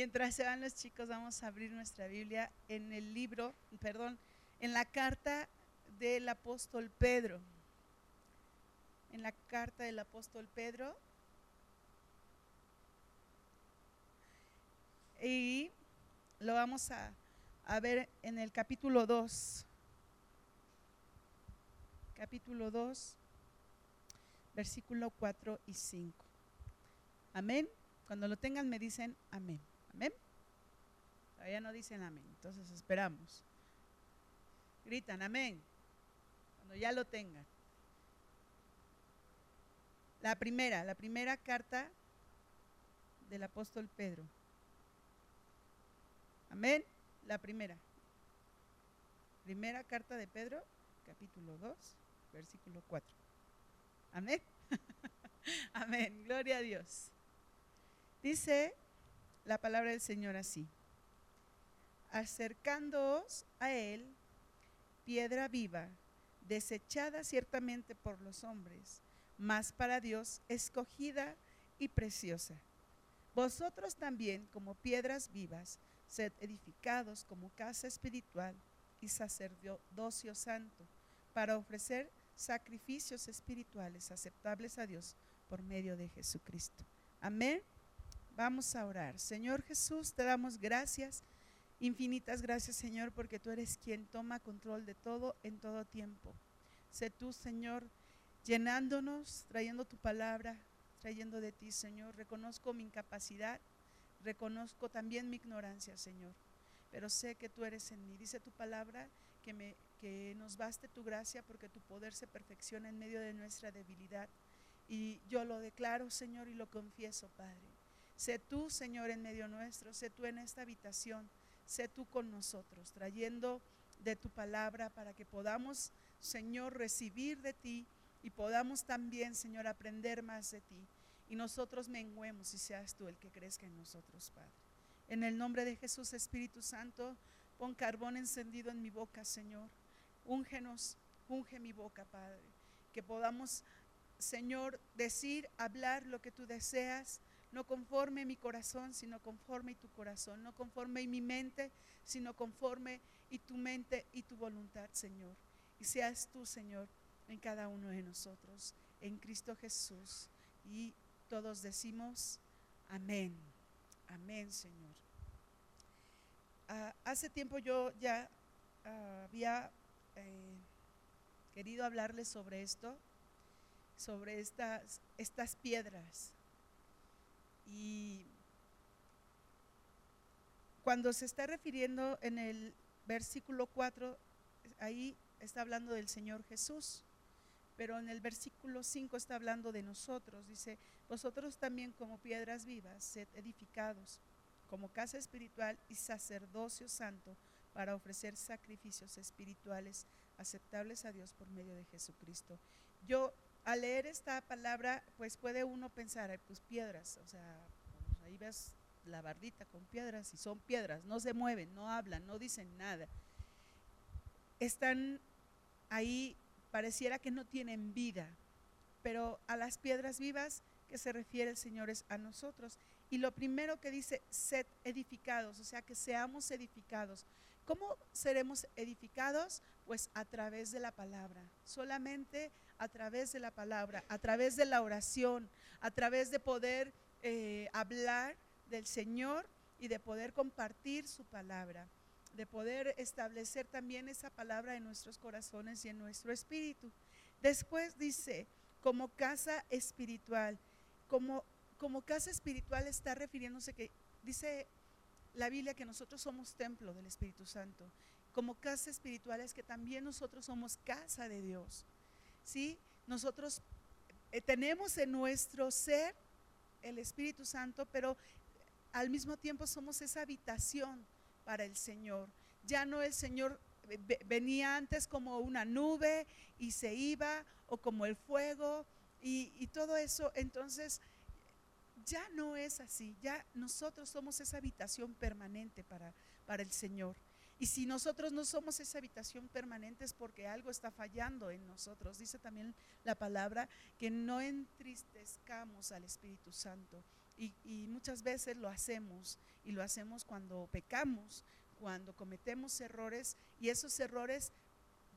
Mientras se van los chicos, vamos a abrir nuestra Biblia en el libro, perdón, en la carta del apóstol Pedro. En la carta del apóstol Pedro. Y lo vamos a, a ver en el capítulo 2. Capítulo 2, versículo 4 y 5. Amén. Cuando lo tengan me dicen amén. Amén. Todavía no dicen amén, entonces esperamos. Gritan amén cuando ya lo tengan. La primera, la primera carta del apóstol Pedro. Amén. La primera. Primera carta de Pedro, capítulo 2, versículo 4. Amén. Amén. Gloria a Dios. Dice la palabra del Señor así. Acercándoos a Él, piedra viva, desechada ciertamente por los hombres, mas para Dios escogida y preciosa. Vosotros también, como piedras vivas, sed edificados como casa espiritual y sacerdocio santo, para ofrecer sacrificios espirituales aceptables a Dios por medio de Jesucristo. Amén. Vamos a orar. Señor Jesús, te damos gracias, infinitas gracias Señor, porque tú eres quien toma control de todo en todo tiempo. Sé tú, Señor, llenándonos, trayendo tu palabra, trayendo de ti, Señor. Reconozco mi incapacidad, reconozco también mi ignorancia, Señor, pero sé que tú eres en mí. Dice tu palabra que, me, que nos baste tu gracia porque tu poder se perfecciona en medio de nuestra debilidad. Y yo lo declaro, Señor, y lo confieso, Padre. Sé tú, Señor, en medio nuestro, sé tú en esta habitación, sé tú con nosotros, trayendo de tu palabra para que podamos, Señor, recibir de ti y podamos también, Señor, aprender más de ti. Y nosotros menguemos y seas tú el que crezca en nosotros, Padre. En el nombre de Jesús, Espíritu Santo, pon carbón encendido en mi boca, Señor. Úngenos, unge mi boca, Padre. Que podamos, Señor, decir, hablar lo que tú deseas no conforme mi corazón, sino conforme tu corazón, no conforme mi mente, sino conforme y tu mente y tu voluntad, Señor. Y seas tú, Señor, en cada uno de nosotros, en Cristo Jesús. Y todos decimos, amén, amén, Señor. Ah, hace tiempo yo ya ah, había eh, querido hablarles sobre esto, sobre estas, estas piedras y cuando se está refiriendo en el versículo 4, ahí está hablando del Señor Jesús, pero en el versículo 5 está hablando de nosotros. Dice, vosotros también como piedras vivas, sed edificados como casa espiritual y sacerdocio santo para ofrecer sacrificios espirituales aceptables a Dios por medio de Jesucristo. Yo al leer esta palabra, pues puede uno pensar, pues piedras, o sea, pues, ahí ves la bardita con piedras y son piedras, no se mueven, no hablan, no dicen nada. Están ahí, pareciera que no tienen vida, pero a las piedras vivas que se refiere el Señor es a nosotros. Y lo primero que dice, sed edificados, o sea, que seamos edificados. ¿Cómo seremos edificados? Pues a través de la palabra, solamente a través de la palabra, a través de la oración, a través de poder eh, hablar del Señor y de poder compartir su palabra, de poder establecer también esa palabra en nuestros corazones y en nuestro espíritu. Después dice, como casa espiritual, como, como casa espiritual está refiriéndose que dice la Biblia que nosotros somos templo del Espíritu Santo. Como casa espiritual es que también nosotros somos casa de Dios. ¿Sí? Nosotros eh, tenemos en nuestro ser el Espíritu Santo, pero al mismo tiempo somos esa habitación para el Señor. Ya no el Señor venía antes como una nube y se iba, o como el fuego y, y todo eso. Entonces, ya no es así, ya nosotros somos esa habitación permanente para, para el Señor. Y si nosotros no somos esa habitación permanente es porque algo está fallando en nosotros. Dice también la palabra que no entristezcamos al Espíritu Santo. Y, y muchas veces lo hacemos y lo hacemos cuando pecamos, cuando cometemos errores y esos errores,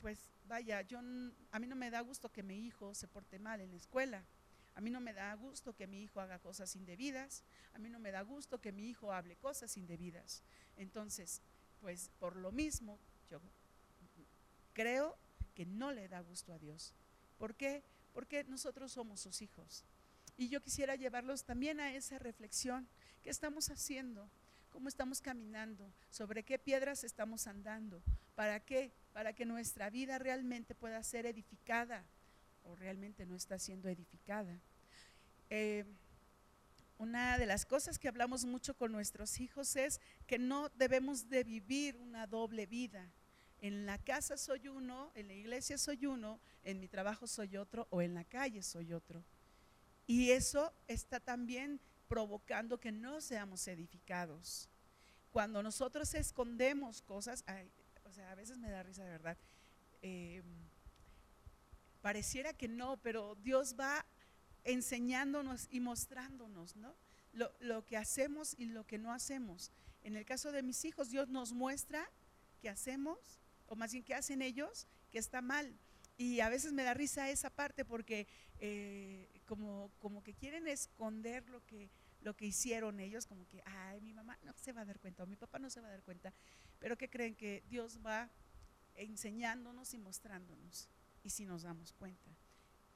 pues vaya, yo, a mí no me da gusto que mi hijo se porte mal en la escuela. A mí no me da gusto que mi hijo haga cosas indebidas. A mí no me da gusto que mi hijo hable cosas indebidas. Entonces, pues por lo mismo, yo creo que no le da gusto a Dios. ¿Por qué? Porque nosotros somos sus hijos. Y yo quisiera llevarlos también a esa reflexión. ¿Qué estamos haciendo? ¿Cómo estamos caminando? ¿Sobre qué piedras estamos andando? ¿Para qué? Para que nuestra vida realmente pueda ser edificada o realmente no está siendo edificada. Eh, una de las cosas que hablamos mucho con nuestros hijos es que no debemos de vivir una doble vida. En la casa soy uno, en la iglesia soy uno, en mi trabajo soy otro o en la calle soy otro. Y eso está también provocando que no seamos edificados. Cuando nosotros escondemos cosas, o sea, a veces me da risa de verdad. Eh, pareciera que no, pero Dios va enseñándonos y mostrándonos, ¿no? Lo, que hacemos y lo que no hacemos. En el caso de mis hijos, Dios nos muestra que hacemos, o más bien que hacen ellos, que está mal. Y a veces me da risa esa parte porque eh, como, como que quieren esconder lo que, lo que hicieron ellos, como que, ay, mi mamá no se va a dar cuenta, o mi papá no se va a dar cuenta. Pero que creen que Dios va enseñándonos y mostrándonos y si nos damos cuenta.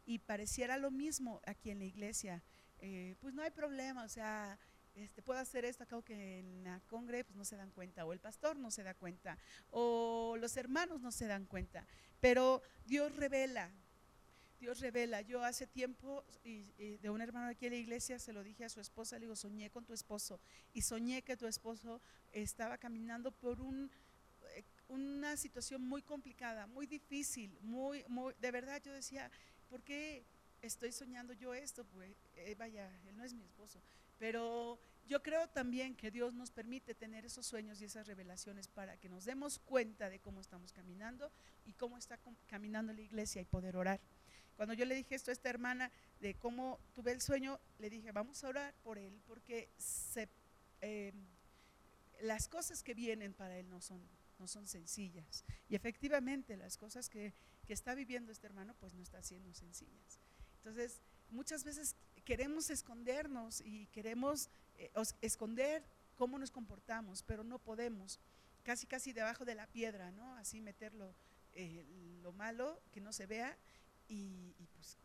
Y pareciera lo mismo aquí en la iglesia, eh, pues no hay problema, o sea, este, puedo hacer esto, acá que en la congre pues, no se dan cuenta, o el pastor no se da cuenta, o los hermanos no se dan cuenta, pero Dios revela, Dios revela. Yo hace tiempo, y, de un hermano aquí en la iglesia, se lo dije a su esposa, le digo, soñé con tu esposo, y soñé que tu esposo estaba caminando por un una situación muy complicada, muy difícil, muy, muy, de verdad yo decía, ¿por qué estoy soñando yo esto? Pues eh, vaya, él no es mi esposo, pero yo creo también que Dios nos permite tener esos sueños y esas revelaciones para que nos demos cuenta de cómo estamos caminando y cómo está caminando la iglesia y poder orar. Cuando yo le dije esto a esta hermana de cómo tuve el sueño, le dije, vamos a orar por él, porque eh, las cosas que vienen para él no son no son sencillas. Y efectivamente las cosas que, está viviendo este hermano pues no están siendo sencillas. Entonces, muchas veces queremos escondernos y queremos eh, esconder cómo nos comportamos, pero no podemos. Casi, casi debajo de la piedra, ¿no? Así meterlo eh, lo malo, que no se vea y, pues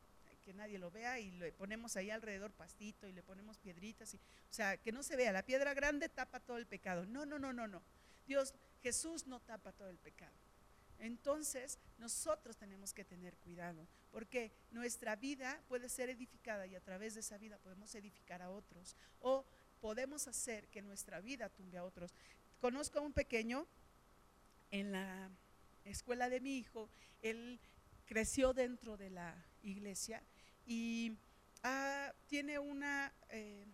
que nadie lo vea y le ponemos ahí alrededor pastito y le ponemos piedritas y, o sea, que no se vea, la piedra grande tapa todo el pecado. No, no, no, no, no. Dios Jesús no tapa todo el pecado. Entonces, nosotros tenemos que tener cuidado, porque nuestra vida puede ser edificada y a través de esa vida podemos edificar a otros o podemos hacer que nuestra vida tumbe a otros. Conozco a un pequeño en la escuela de mi hijo, él creció dentro de la iglesia y ah, tiene una, eh,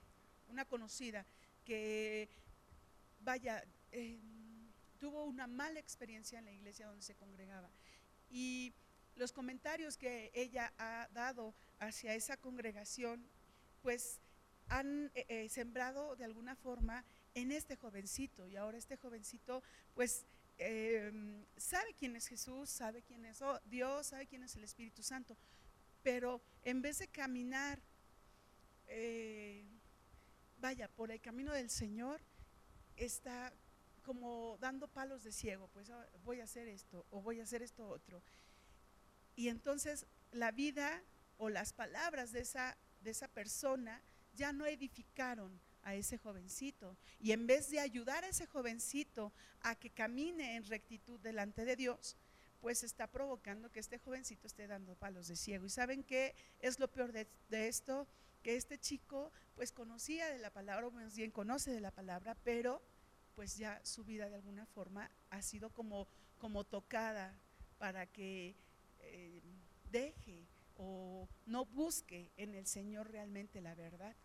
una conocida que, vaya, eh, tuvo una mala experiencia en la iglesia donde se congregaba. Y los comentarios que ella ha dado hacia esa congregación, pues han eh, eh, sembrado de alguna forma en este jovencito. Y ahora este jovencito, pues em, sabe quién es Jesús, sabe quién es Dios, sabe quién es el Espíritu Santo. Pero en vez de caminar, eh, vaya, por el camino del Señor, está como dando palos de ciego, pues ah, voy a hacer esto o voy a hacer esto otro. Y entonces la vida o las palabras de esa, de esa persona ya no edificaron a ese jovencito. Y en vez de ayudar a ese jovencito a que camine en rectitud delante de Dios, pues está provocando que este jovencito esté dando palos de ciego. ¿Y saben qué es lo peor de, de esto? Que este chico pues conocía de la palabra, o más bien conoce de la palabra, pero pues ya su vida de alguna forma ha sido como, como tocada para que eh, deje o no busque en el Señor realmente la verdad.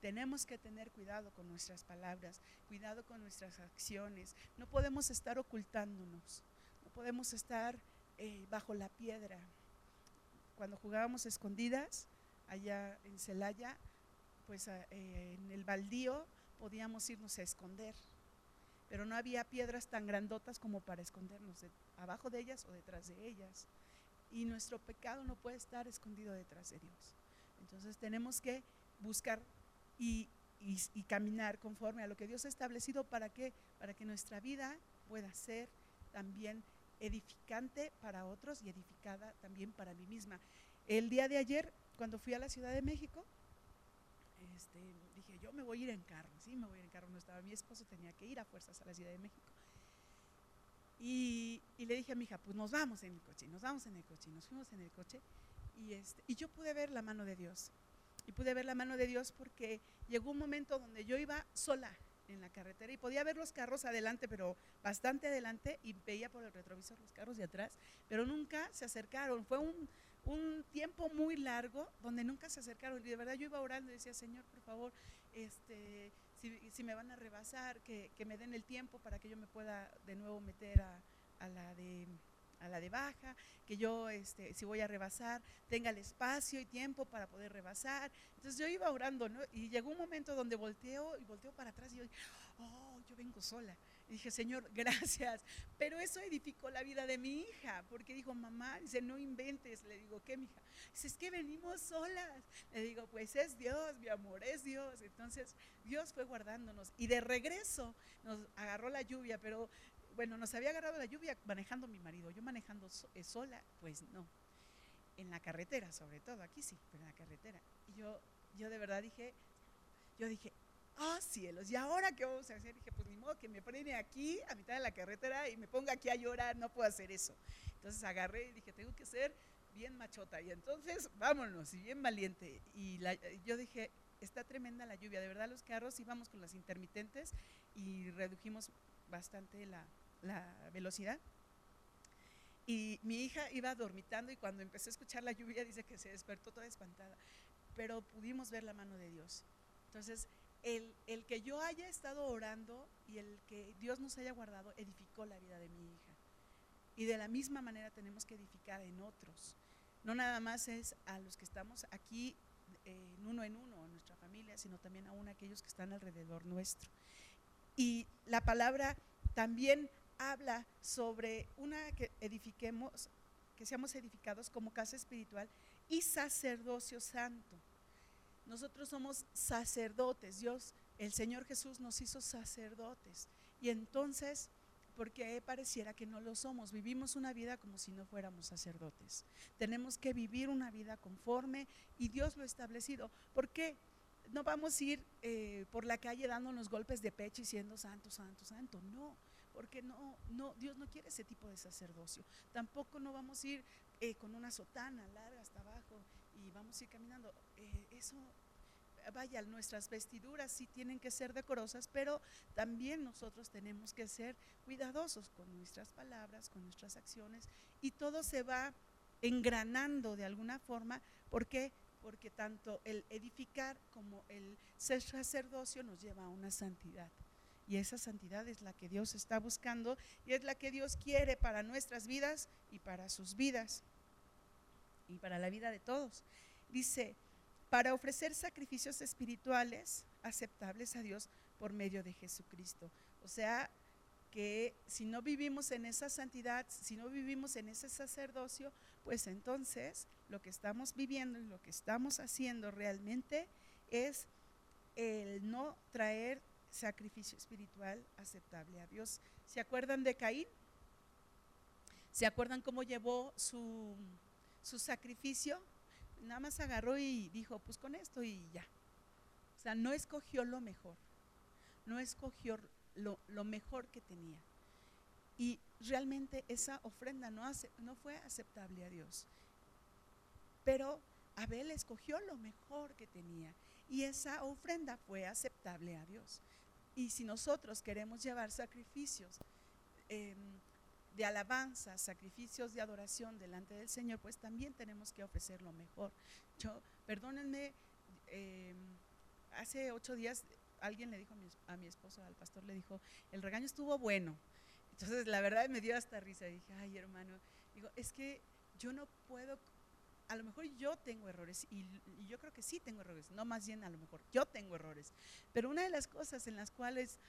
Tenemos que tener cuidado con nuestras palabras, cuidado con nuestras acciones. No podemos estar ocultándonos, no podemos estar eh, bajo la piedra. Cuando jugábamos escondidas allá en Celaya, pues eh, en el baldío podíamos irnos a esconder, pero no había piedras tan grandotas como para escondernos de- abajo de ellas o detrás de ellas. Y nuestro pecado no puede estar escondido detrás de Dios. Entonces tenemos que buscar y, y- y caminar conforme a lo que Dios ha establecido para que, para que nuestra vida pueda ser también edificante para otros y edificada también para mí misma. El día de ayer, cuando fui a la Ciudad de México, este, dije, yo me voy a ir en carro, sí, me voy a ir en carro, no estaba mi esposo, tenía que ir a fuerzas a la Ciudad de México. Y, y le dije a mi hija, pues nos vamos en el coche, nos vamos en el coche, nos fuimos en el coche, y, este, y yo pude ver la mano de Dios, y pude ver la mano de Dios porque llegó un momento donde yo iba sola en la carretera y podía ver los carros adelante, pero bastante adelante, y veía por el retrovisor los carros de atrás, pero nunca se acercaron. Fue un, un tiempo muy largo donde nunca se acercaron. Y de verdad yo iba orando y decía, Señor, por favor, este, si, si me van a rebasar, que, que me den el tiempo para que yo me pueda de nuevo meter a, a la de a la de baja, que yo, este, si voy a rebasar, tenga el espacio y tiempo para poder rebasar. Entonces yo iba orando. Y llegó un momento donde volteo y volteo para atrás y yo, oh, yo vengo sola. Y dije, Señor, gracias. Pero eso edificó la vida de mi hija, porque dijo, mamá, dice, no inventes. Le digo, ¿qué, mija? Dice, es que venimos solas. Le digo, pues es Dios, mi amor, es Dios. Entonces, Dios fue guardándonos. Y de regreso nos agarró la lluvia, pero bueno, nos había agarrado la lluvia manejando mi marido. Yo manejando so- eh, sola, pues no. En la carretera, sobre todo, aquí sí, pero en la carretera. Y yo, yo de verdad dije, yo dije, ah, cielos, ¿y ahora qué vamos a hacer? Dije, pues ni modo que me frene aquí a mitad de la carretera y me ponga aquí a llorar, no puedo hacer eso. Entonces agarré y dije, tengo que ser bien machota. Y entonces, vámonos, y bien valiente. Y la- yo dije, está tremenda la lluvia, de verdad los carros íbamos con las intermitentes y redujimos bastante la, la velocidad. Y mi hija iba dormitando y cuando empecé a escuchar la lluvia dice que se despertó toda espantada, pero pudimos ver la mano de Dios. Entonces, el, el que yo haya estado orando y el que Dios nos haya guardado edificó la vida de mi hija. Y de la misma manera tenemos que edificar en otros. No nada más es a los que estamos aquí eh, en uno en uno, en nuestra familia, sino también aún a aquellos que están alrededor nuestro. Y la palabra también habla sobre una que edifiquemos, que seamos edificados como casa espiritual y sacerdocio santo. Nosotros somos sacerdotes, Dios, el Señor Jesús nos hizo sacerdotes. Y entonces, porque pareciera que no lo somos, vivimos una vida como si no fuéramos sacerdotes. Tenemos que vivir una vida conforme y Dios lo ha establecido. ¿Por qué? No vamos a ir eh, por la calle dándonos golpes de pecho y siendo santo, santo, santo. No, porque no, no, Dios no quiere ese tipo de sacerdocio. Tampoco no vamos a ir eh, con una sotana larga hasta abajo y vamos a ir caminando. Eh, eso, vaya, nuestras vestiduras sí tienen que ser decorosas, pero también nosotros tenemos que ser cuidadosos con nuestras palabras, con nuestras acciones y todo se va engranando de alguna forma. ¿Por qué? Porque tanto el edificar como el ser sacerdocio nos lleva a una santidad. Y esa santidad es la que Dios está buscando y es la que Dios quiere para nuestras vidas y para sus vidas y para la vida de todos. Dice, para ofrecer sacrificios espirituales aceptables a Dios por medio de Jesucristo. O sea, que si no vivimos en esa santidad, si no vivimos en ese sacerdocio, pues entonces lo que estamos viviendo y lo que estamos haciendo realmente es el no traer sacrificio espiritual aceptable a Dios. ¿Se acuerdan de Caín? ¿Se acuerdan cómo llevó su, su sacrificio? Nada más agarró y dijo, pues con esto y ya. O sea, no escogió lo mejor, no escogió lo, lo mejor que tenía. Y realmente esa ofrenda no, hace, no fue aceptable a Dios. Pero Abel escogió lo mejor que tenía y esa ofrenda fue aceptable a Dios. Y si nosotros queremos llevar sacrificios eh, de alabanza, sacrificios de adoración delante del Señor, pues también tenemos que ofrecer lo mejor. Yo, perdónenme, eh, hace ocho días alguien le dijo a mi, a mi, esposo, al pastor, le dijo, el regaño estuvo bueno. Entonces, la verdad me dio hasta risa. Dije, ay, hermano, digo, es que yo no puedo a lo mejor yo tengo errores y, y, yo creo que sí tengo errores, no más bien a lo mejor yo tengo errores, pero una de las cosas en las cuales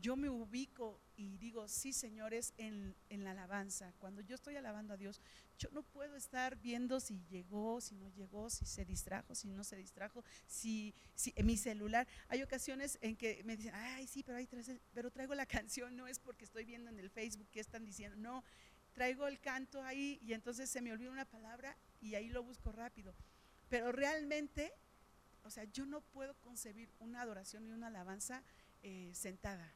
yo me ubico y digo, sí, señores, en, en, la alabanza. Cuando yo estoy alabando a Dios, yo no puedo estar viendo si llegó, si no llegó, si se distrajo, si no se distrajo, si, si en mi celular. Hay ocasiones en que me dicen, ay, sí, pero, hay pero traigo la canción, no es porque estoy viendo en el Facebook qué están diciendo, no, traigo el canto ahí y entonces se me olvida una palabra y ahí lo busco rápido. Pero realmente, o sea, yo no puedo concebir una adoración y una alabanza eh, sentada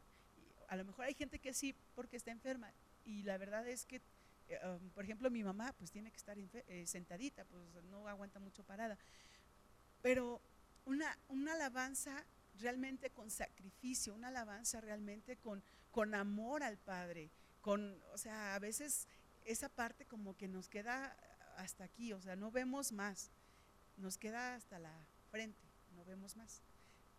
a lo mejor hay gente que sí porque está enferma y la verdad es que, eh, um, por ejemplo, mi mamá pues tiene que estar eh, sentadita, pues no aguanta mucho parada. Pero una, una alabanza realmente con sacrificio, una alabanza realmente con, con amor al Padre, con, o sea, a veces esa parte como que nos queda hasta aquí, o sea, no vemos más, nos queda hasta la frente, no vemos más.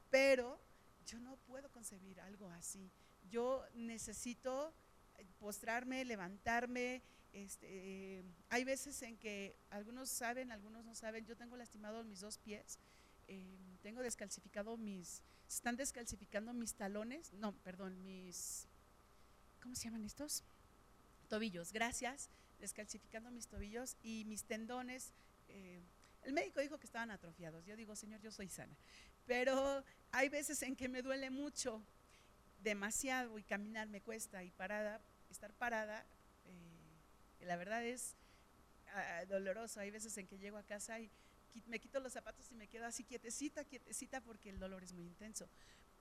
Pero yo no puedo concebir algo así yo necesito eh, postrarme, levantarme. Este, hay veces en que algunos saben, algunos no saben, yo tengo lastimados mis dos pies, em, tengo descalcificado mis, están descalcificando mis talones, no, perdón, mis, ¿cómo se llaman estos? Tobillos, gracias, descalcificando mis tobillos y mis tendones. Eh, el médico dijo que estaban atrofiados, yo digo, Señor, yo soy sana, pero hay veces en que me duele mucho demasiado y caminar me cuesta y parada, estar parada, eh, la verdad es ah, doloroso. Hay veces en que llego a casa y me quito los zapatos y me quedo así quietecita, quietecita porque el dolor es muy intenso.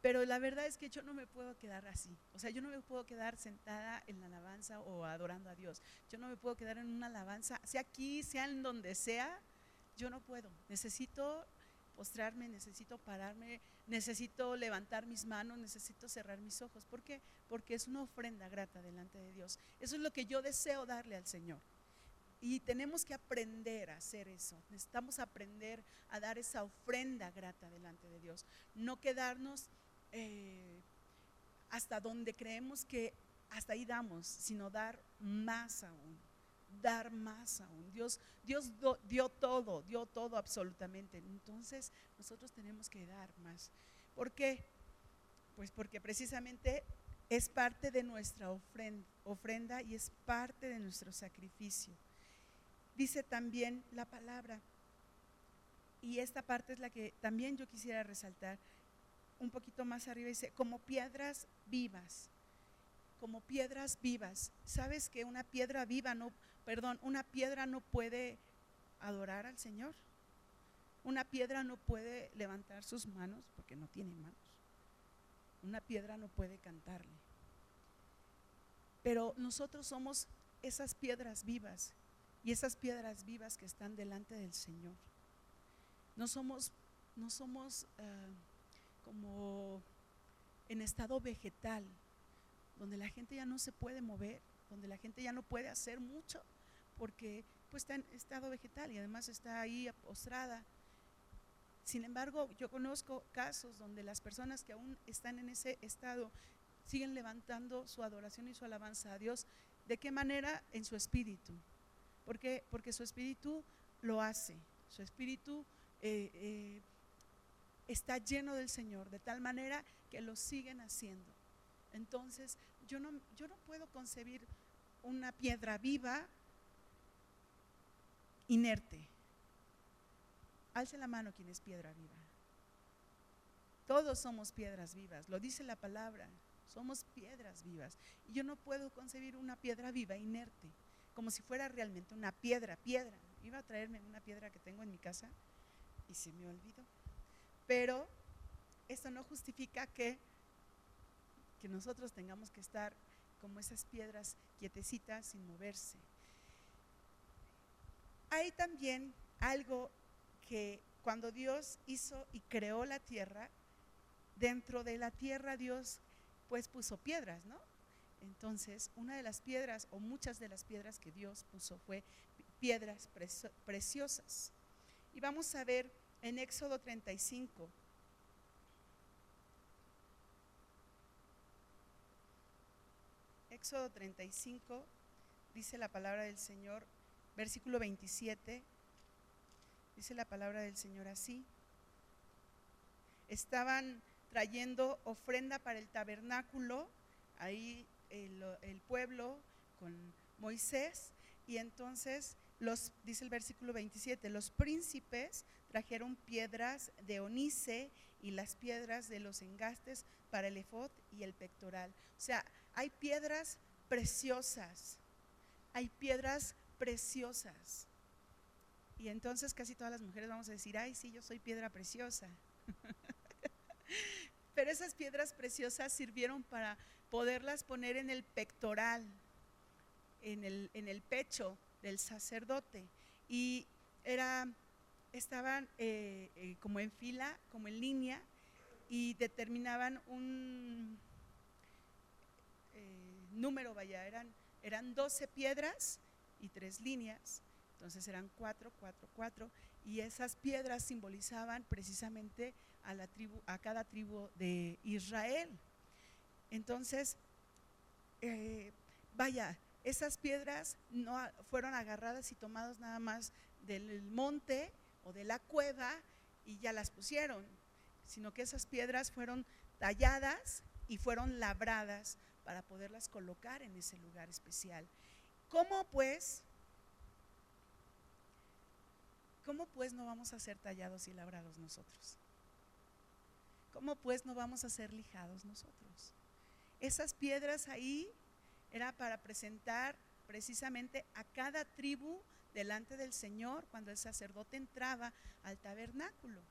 Pero la verdad es que yo no me puedo quedar así. O sea, yo no me puedo quedar sentada en la alabanza o adorando a Dios. Yo no me puedo quedar en una alabanza, sea aquí, sea en donde sea. Yo no puedo. Necesito postrarme, necesito pararme, necesito levantar mis manos, necesito cerrar mis ojos. ¿Por qué? Porque es una ofrenda grata delante de Dios. Eso es lo que yo deseo darle al Señor. Y tenemos que aprender a hacer eso. Necesitamos aprender a dar esa ofrenda grata delante de Dios. No quedarnos eh, hasta donde creemos que hasta ahí damos, sino dar más aún dar más aún. Dios, Dios dio todo, dio todo absolutamente. Entonces nosotros tenemos que dar más. ¿Por qué? Pues porque precisamente es parte de nuestra ofrenda, ofrenda y es parte de nuestro sacrificio. Dice también la palabra, y esta parte es la que también yo quisiera resaltar, un poquito más arriba dice, como piedras vivas, como piedras vivas. ¿Sabes que una piedra viva no, perdón, una piedra no puede adorar al Señor. Una piedra no puede levantar sus manos porque no tiene manos. Una piedra no puede cantarle. Pero nosotros somos esas piedras vivas y esas piedras vivas que están delante del Señor. No somos, no somos eh, como en estado vegetal, donde la gente ya no se puede mover, donde la gente ya no puede hacer mucho, porque pues está en estado vegetal y además está ahí postrada. Sin embargo, yo conozco casos donde las personas que aún están en ese estado siguen levantando su adoración y su alabanza a Dios. ¿De qué manera? En su espíritu. ¿Por qué? Porque su espíritu lo hace. Su espíritu eh, eh, está lleno del Señor, de tal manera que lo siguen haciendo. Entonces, yo no, yo no puedo concebir una piedra viva inerte. Alce la mano quien es piedra viva. Todos somos piedras vivas, lo dice la palabra, somos piedras vivas. Y yo no puedo concebir una piedra viva inerte, como si fuera realmente una piedra, piedra. Iba a traerme una piedra que tengo en mi casa y se me olvidó. Pero esto no justifica que, que nosotros tengamos que estar como esas piedras quietecitas sin moverse. Hay también algo que cuando Dios hizo y creó la tierra, dentro de la tierra Dios pues puso piedras, ¿no? Entonces, una de las piedras o muchas de las piedras que Dios puso fue piedras preciosas. Y vamos a ver en Éxodo 35. Éxodo 35 dice la palabra del Señor, versículo 27, Dice la palabra del Señor así. Estaban trayendo ofrenda para el tabernáculo, ahí el, el pueblo con Moisés, y entonces los, dice el versículo 27, los príncipes trajeron piedras de onice y las piedras de los engastes para el efod y el pectoral. O sea, hay piedras preciosas, hay piedras preciosas. Y entonces casi todas las mujeres vamos a decir, ay, sí, yo soy piedra preciosa. Pero esas piedras preciosas sirvieron para poderlas poner en el pectoral, en el, en el pecho del sacerdote. Y era, estaban eh, eh, como en fila, como en línea, y determinaban un eh, número, vaya, eran, eran 12 piedras y tres líneas, entonces eran cuatro, cuatro, cuatro, y esas piedras simbolizaban precisamente a, la tribu, a cada tribu de Israel. Entonces, vaya, esas piedras no fueron agarradas y tomadas nada más del monte o de la cueva y ya las pusieron, sino que esas piedras fueron talladas y fueron labradas para poderlas colocar en ese lugar especial. ¿Cómo pues? ¿Cómo pues no vamos a ser tallados y labrados nosotros? ¿Cómo pues no vamos a ser lijados nosotros? Esas piedras ahí era para presentar precisamente a cada tribu delante del Señor cuando el sacerdote entraba al tabernáculo.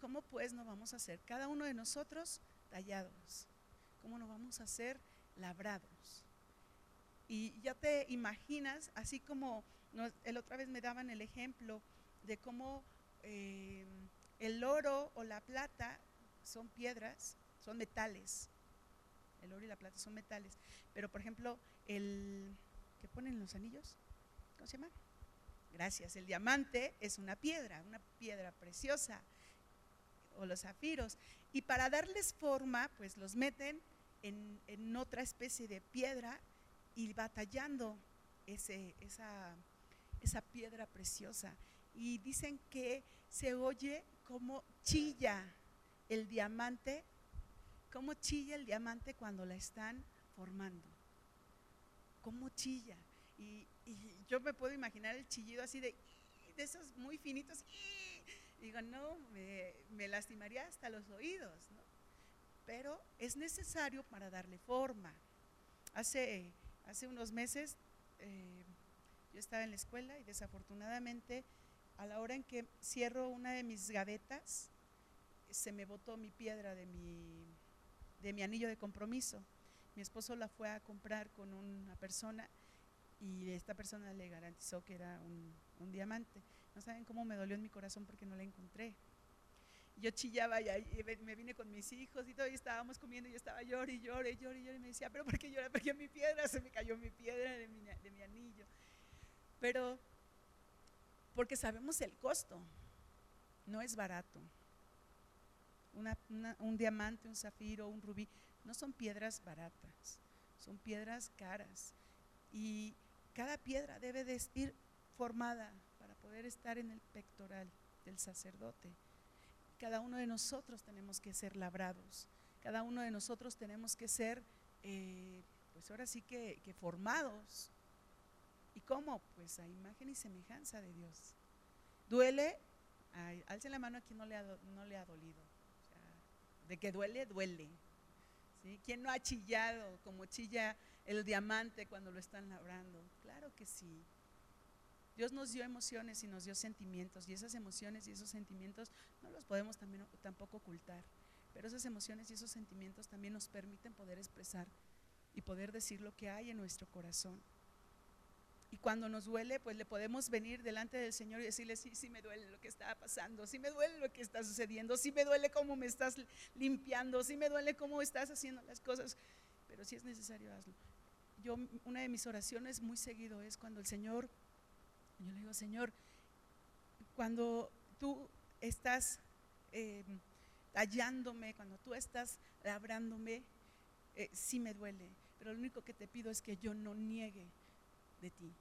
¿Cómo pues no vamos a ser cada uno de nosotros tallados? ¿Cómo no vamos a ser labrados? Y ya te imaginas, así como el otra vez me daban el ejemplo de cómo eh, el oro o la plata son piedras, son metales, el oro y la plata son metales. Pero, por ejemplo, el que ponen los anillos, ¿cómo se llama? Gracias. El diamante es una piedra, una piedra preciosa, o los zafiros. Y para darles forma, pues los meten en, en otra especie de piedra y va tallando ese, esa, esa piedra preciosa. Y dicen que se oye como chilla el diamante ¿Cómo chilla el diamante cuando la están formando? ¿Cómo chilla? Y, yo me puedo imaginar el chillido así de, de esos muy finitos. digo, no, me, lastimaría hasta los oídos, ¿no? Pero es necesario para darle forma. Hace, hace unos meses eh, yo estaba en la escuela y desafortunadamente a la hora en que cierro una de mis gavetas, se me botó mi piedra de mi de mi anillo de compromiso. Mi esposo la fue a comprar con una persona y esta persona le garantizó que era un, diamante. No saben cómo me dolió en mi corazón porque no la encontré. Yo chillaba y, me vine con mis hijos y todo, y estábamos comiendo y yo estaba llorando y lloré, lloré, lloré, y me decía, pero ¿por qué llora? Porque mi piedra, se me cayó mi piedra de mi, de mi anillo. Pero porque sabemos el costo, no es barato un diamante, un zafiro, un rubí, no son piedras baratas, son piedras caras. Y cada piedra debe de ir formada para poder estar en el pectoral del sacerdote. Cada uno de nosotros tenemos que ser labrados, cada uno de nosotros tenemos que ser, eh, pues ahora sí que, formados. ¿Y cómo? Pues a imagen y semejanza de Dios. ¿Duele? alce la mano a quien no le no le ha dolido de que duele, duele. ¿Quién no ha chillado como chilla el diamante cuando lo están labrando? Claro que sí. Dios nos dio emociones y nos dio sentimientos y esas emociones y esos sentimientos no los podemos también, tampoco ocultar. Pero esas emociones y esos sentimientos también nos permiten poder expresar y poder decir lo que hay en nuestro corazón. Y cuando nos duele, pues le podemos venir delante del Señor y decirle, sí, sí me duele lo que está pasando, sí me duele lo que está sucediendo, sí me duele cómo me estás limpiando, sí me duele cómo estás haciendo las cosas, pero si es necesario hazlo. Yo, una de mis oraciones muy seguido es cuando el Señor, yo le digo, Señor, cuando tú estás eh, tallándome, cuando tú estás labrándome, eh, sí me duele, pero lo único que te pido es que yo no niegue de ti.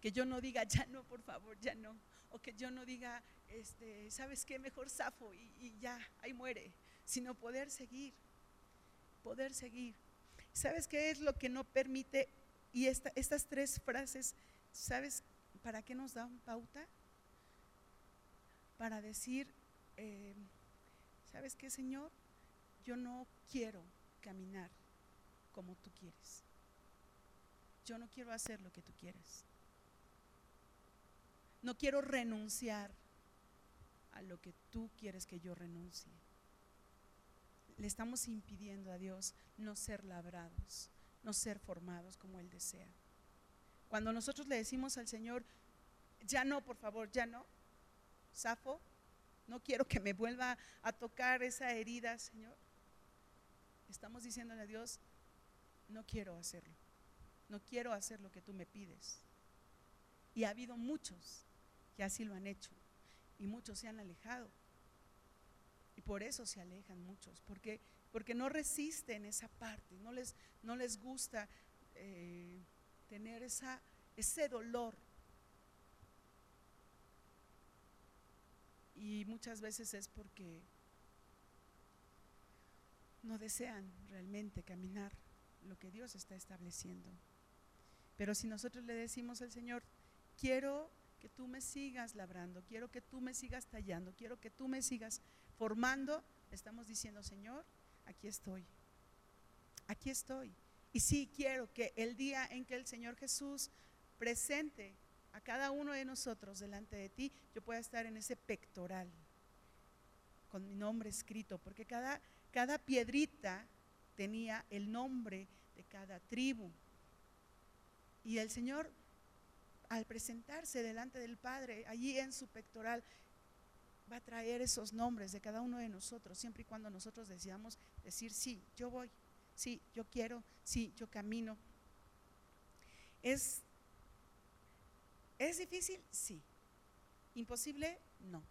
Que yo no diga, ya no, por favor, ya no. O que yo no diga, este, ¿sabes qué? Mejor zafo y, ya, ahí muere. Sino poder seguir, poder seguir. ¿Sabes qué es lo que no permite? Y esta, estas tres frases, ¿sabes para qué nos dan pauta? Para decir, eh, ¿sabes qué, Señor? Yo no quiero caminar como tú quieres. Yo no quiero hacer lo que tú quieres. No quiero renunciar a lo que tú quieres que yo renuncie. Le estamos impidiendo a Dios no ser labrados, no ser formados como Él desea. Cuando nosotros le decimos al Señor, ya no, por favor, ya no, Safo, no quiero que me vuelva a tocar esa herida, Señor. Estamos diciéndole a Dios, no quiero hacerlo, no quiero hacer lo que tú me pides. Y ha habido muchos que así lo han hecho y muchos se han alejado. Y por eso se alejan muchos, porque, porque no resisten esa parte, no les, no les gusta eh, tener esa, ese dolor. Y muchas veces es porque no desean realmente caminar lo que Dios está estableciendo. Pero si nosotros le decimos al Señor, quiero que tú me sigas labrando, quiero que tú me sigas tallando, quiero que tú me sigas formando, estamos diciendo, Señor, aquí estoy, aquí estoy. Y sí quiero que el día en que el Señor Jesús presente a cada uno de nosotros delante de ti, yo pueda estar en ese pectoral con mi nombre escrito, porque cada, cada piedrita tenía el nombre de cada tribu. Y el Señor, al presentarse delante del Padre, allí en su pectoral, va a traer esos nombres de cada uno de nosotros, siempre y cuando nosotros deseamos decir, sí, yo voy, sí, yo quiero, sí, yo camino. ¿Es, ¿Es difícil? Sí. ¿Imposible? No.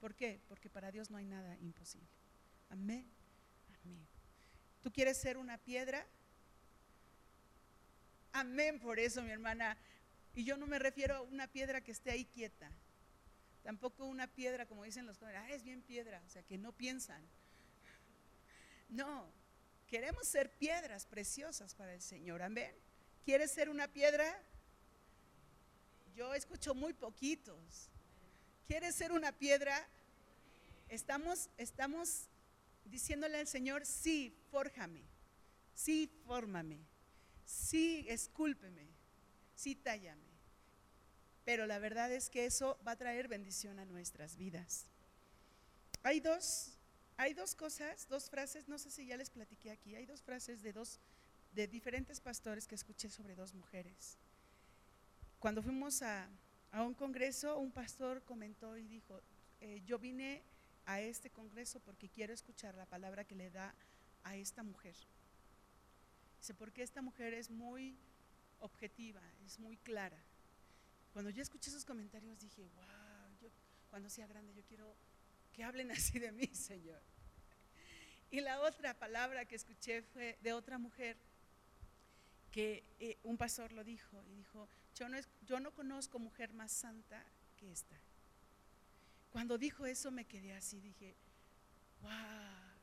¿Por qué? Porque para Dios no hay nada imposible. Amén. Amén. ¿Tú quieres ser una piedra? Amén por eso, mi hermana. Y yo no me refiero a una piedra que esté ahí quieta. Tampoco una piedra, como dicen los jóvenes, ah, es bien piedra, o sea, que no piensan. No, queremos ser piedras preciosas para el Señor. Amén. ¿Quieres ser una piedra? Yo escucho muy poquitos. ¿Quieres ser una piedra? Estamos, estamos diciéndole al Señor, sí, fórjame, sí, fórmame, sí, escúlpeme, sí, tállame. Pero la verdad es que eso va a traer bendición a nuestras vidas. Hay dos, hay dos cosas, dos frases, no sé si ya les platiqué aquí, hay dos frases de dos, de diferentes pastores que escuché sobre dos mujeres. Cuando fuimos a, a un congreso, un pastor comentó y dijo, eh, yo vine a este congreso porque quiero escuchar la palabra que le da a esta mujer. Dice, porque esta mujer es muy objetiva, es muy clara. Cuando yo escuché esos comentarios dije, wow, yo, cuando sea grande yo quiero que hablen así de mí, Señor. Y la otra palabra que escuché fue de otra mujer que eh, un pastor lo dijo y dijo, yo no, yo no conozco mujer más santa que esta. Cuando dijo eso me quedé así, dije, wow,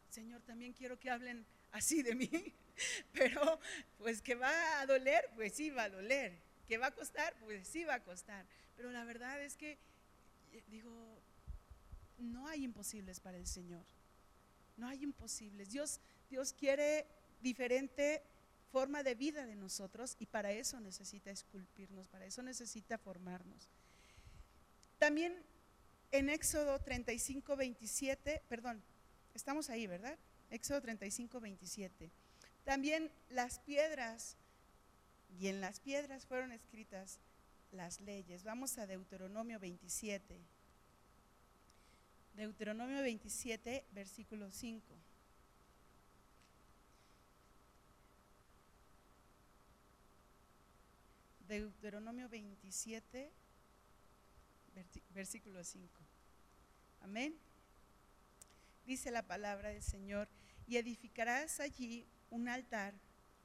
Señor, también quiero que hablen así de mí, pero pues que va a doler, pues sí va a doler, que va a costar, pues sí va a costar, pero la verdad es que, eh, digo, no hay imposibles para el Señor, no hay imposibles. Dios, Dios quiere diferente forma de vida de nosotros y para eso necesita esculpirnos, para eso necesita formarnos. También en Éxodo 35, 27, perdón, estamos ahí, ¿verdad? Éxodo 35, 27. También las piedras, y en las piedras fueron escritas las leyes. Vamos a Deuteronomio 27. Deuteronomio 27, versículo 5. Deuteronomio 27, versículo 5. Amén. Dice la palabra del Señor, y edificarás allí un altar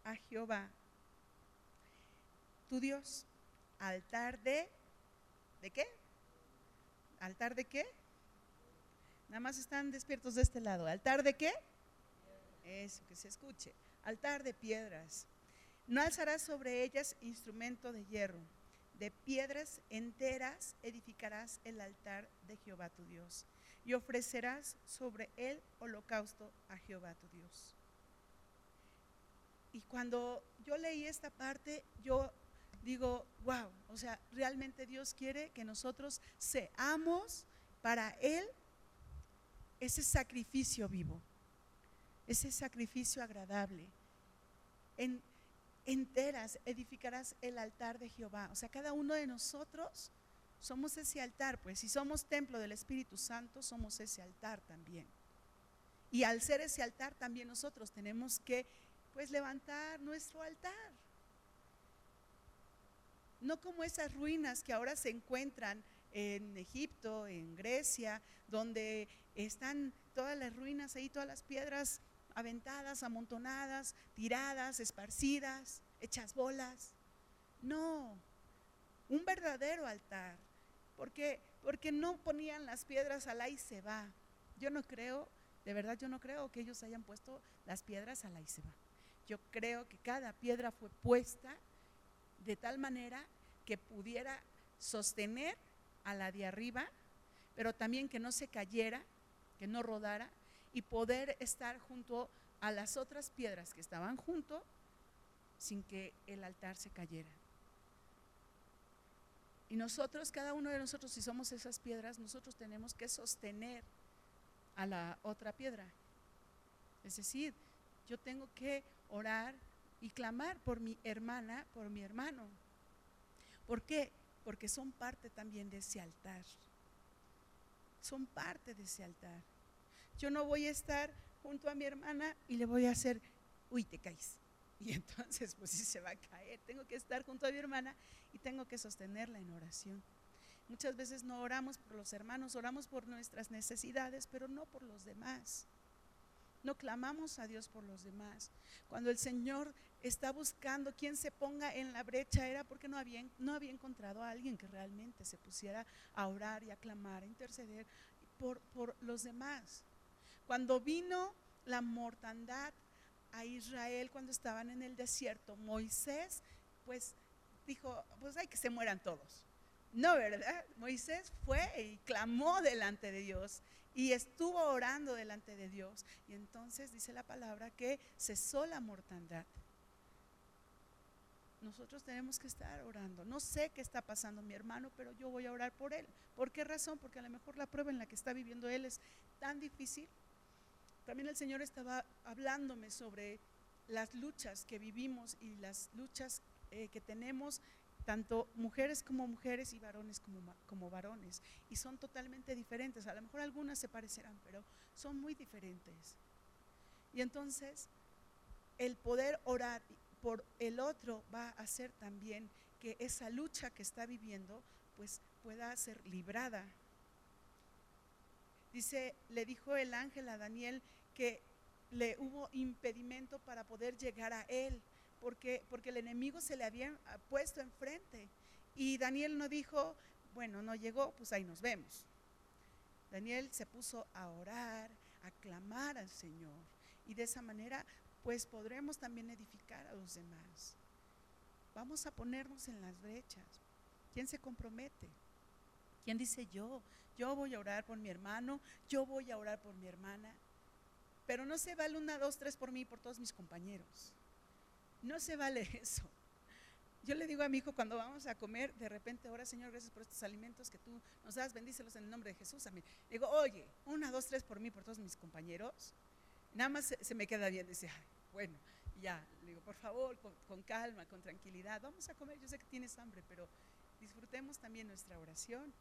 a Jehová, tu Dios, altar de, ¿de qué? ¿Altar de qué? Nada más están despiertos de este lado. ¿Altar de qué? Eso, que se escuche. Altar de piedras. No alzarás sobre ellas instrumento de hierro. De piedras enteras edificarás el altar de Jehová tu Dios. Y ofrecerás sobre él holocausto a Jehová tu Dios. Y cuando yo leí esta parte, yo digo, wow, o sea, realmente Dios quiere que nosotros seamos para Él ese sacrificio vivo, ese sacrificio agradable. En, enteras edificarás el altar de Jehová. O sea, cada uno de nosotros somos ese altar, pues si somos templo del Espíritu Santo, somos ese altar también. Y al ser ese altar, también nosotros tenemos que, pues, levantar nuestro altar. No como esas ruinas que ahora se encuentran en Egipto, en Grecia, donde están todas las ruinas ahí, todas las piedras aventadas, amontonadas, tiradas, esparcidas, hechas bolas. No, un verdadero altar. Porque, porque no ponían las piedras al y se va. Yo no creo, de verdad yo no creo que ellos hayan puesto las piedras al y se va. Yo creo que cada piedra fue puesta de tal manera que pudiera sostener a la de arriba, pero también que no se cayera, que no rodara y poder estar junto a las otras piedras que estaban junto sin que el altar se cayera. Y nosotros, cada uno de nosotros, si somos esas piedras, nosotros tenemos que sostener a la otra piedra. Es decir, yo tengo que orar y clamar por mi hermana, por mi hermano. ¿Por qué? Porque son parte también de ese altar. Son parte de ese altar. Yo no voy a estar junto a mi hermana y le voy a hacer, uy, te caes. Y entonces, pues sí se va a caer. Tengo que estar junto a mi hermana y tengo que sostenerla en oración. Muchas veces no oramos por los hermanos, oramos por nuestras necesidades, pero no por los demás. No clamamos a Dios por los demás. Cuando el Señor está buscando quien se ponga en la brecha era porque no había, no había encontrado a alguien que realmente se pusiera a orar y a clamar, a interceder por, por los demás. Cuando vino la mortandad a Israel cuando estaban en el desierto, Moisés pues dijo, pues hay que se mueran todos. No, ¿verdad? Moisés fue y clamó delante de Dios y estuvo orando delante de Dios. Y entonces dice la palabra que cesó la mortandad. Nosotros tenemos que estar orando. No sé qué está pasando mi hermano, pero yo voy a orar por él. ¿Por qué razón? Porque a lo mejor la prueba en la que está viviendo él es tan difícil también el Señor estaba hablándome sobre las luchas que vivimos y las luchas eh, que tenemos tanto mujeres como mujeres y varones como, como varones. Y son totalmente diferentes. A lo mejor algunas se parecerán, pero son muy diferentes. Y entonces, el poder orar por el otro va a hacer también que esa lucha que está viviendo, pues pueda ser librada Dice, le dijo el ángel a Daniel que le hubo impedimento para poder llegar a él, porque, porque el enemigo se le había puesto enfrente. Y Daniel no dijo, bueno, no llegó, pues ahí nos vemos. Daniel se puso a orar, a clamar al Señor. Y de esa manera, pues podremos también edificar a los demás. Vamos a ponernos en las brechas. ¿Quién se compromete? ¿Quién dice yo? Yo voy a orar por mi hermano, yo voy a orar por mi hermana. Pero no se vale una, dos, tres por mí y por todos mis compañeros. No se vale eso. Yo le digo a mi hijo cuando vamos a comer, de repente, ahora Señor, gracias por estos alimentos que tú nos das, bendícelos en el nombre de Jesús. Amén. Digo, oye, una, dos, tres por mí, por todos mis compañeros. Nada más se, me queda bien, dice, bueno, ya. Le digo, por favor, con calma, con tranquilidad, vamos a comer. Yo sé que tienes hambre, pero disfrutemos también nuestra oración.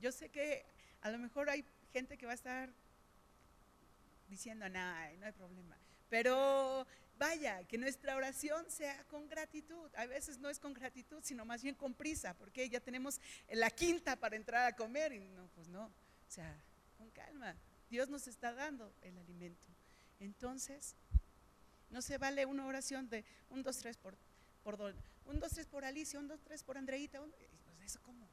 Yo sé que a lo mejor hay gente que va a estar diciendo, no, no hay problema. Pero vaya, que nuestra oración sea con gratitud. A veces no es con gratitud, sino más bien con prisa, porque ya tenemos la quinta para entrar a comer. Y no, pues no. O sea, con calma. Dios nos está dando el alimento. Entonces, no se vale una oración de un, dos, tres por por un, dos, tres por Alicia, un, dos, tres por Andreita, pues eso cómo.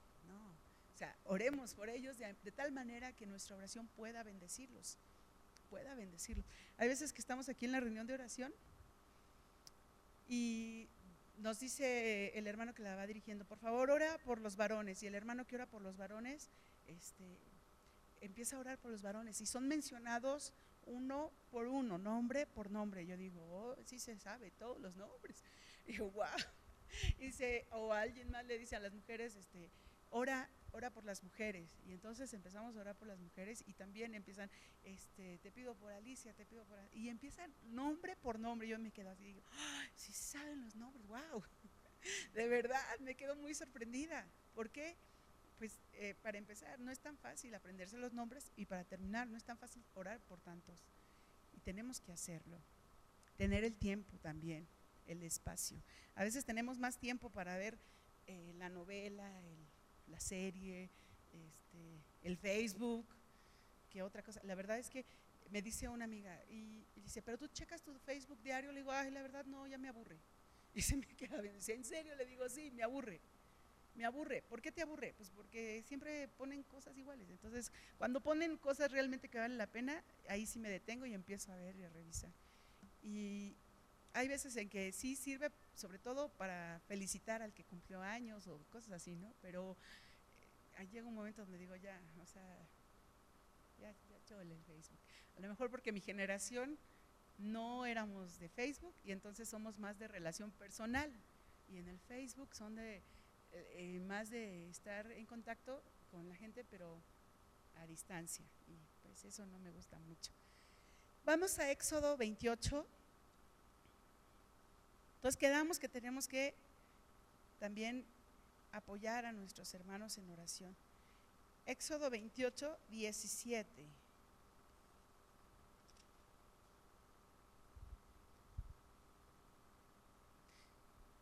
O sea, oremos por ellos de, tal manera que nuestra oración pueda bendecirlos, pueda bendecirlos. Hay veces que estamos aquí en la reunión de oración y nos dice el hermano que la va dirigiendo, por favor, ora por los varones. Y el hermano que ora por los varones, este, empieza a orar por los varones. Y son mencionados uno por uno, nombre por nombre. Yo digo, oh, sí se sabe todos los nombres. Y digo, wow. Dice, o alguien más le dice a las mujeres, este, ora, ora por las mujeres. Y entonces empezamos a orar por las mujeres y también empiezan, este, te pido por Alicia, te pido por... Y empiezan nombre por nombre. Yo me quedo así, digo, sí saben los nombres, wow. De verdad, me quedo muy sorprendida. ¿Por qué? Pues eh, para empezar, no es tan fácil aprenderse los nombres y para terminar, no es tan fácil orar por tantos. Y tenemos que hacerlo. Tener el tiempo también, el espacio. A veces tenemos más tiempo para ver eh, la novela, el la serie, este, el Facebook, que otra cosa. La verdad es que me dice una amiga y, dice, pero tú checas tu Facebook diario, le digo, ay, la verdad no, ya me aburre. Y se me queda bien, dice, ¿en serio? Le digo, sí, me aburre. Me aburre. ¿Por qué te aburre? Pues porque siempre ponen cosas iguales. Entonces, cuando ponen cosas realmente que valen la pena, ahí sí me detengo y empiezo a ver y a revisar. Y hay veces en que sí sirve sobre todo para felicitar al que cumplió años o cosas así, ¿no? Pero eh, llega un momento donde digo, ya, o sea, ya, ya el Facebook. A lo mejor porque mi generación no éramos de Facebook y entonces somos más de relación personal. Y en el Facebook son de eh, eh, más de estar en contacto con la gente, pero a distancia. Y pues eso no me gusta mucho. Vamos a Éxodo 28. Entonces quedamos que tenemos que también apoyar a nuestros hermanos en oración. Éxodo 28, 17.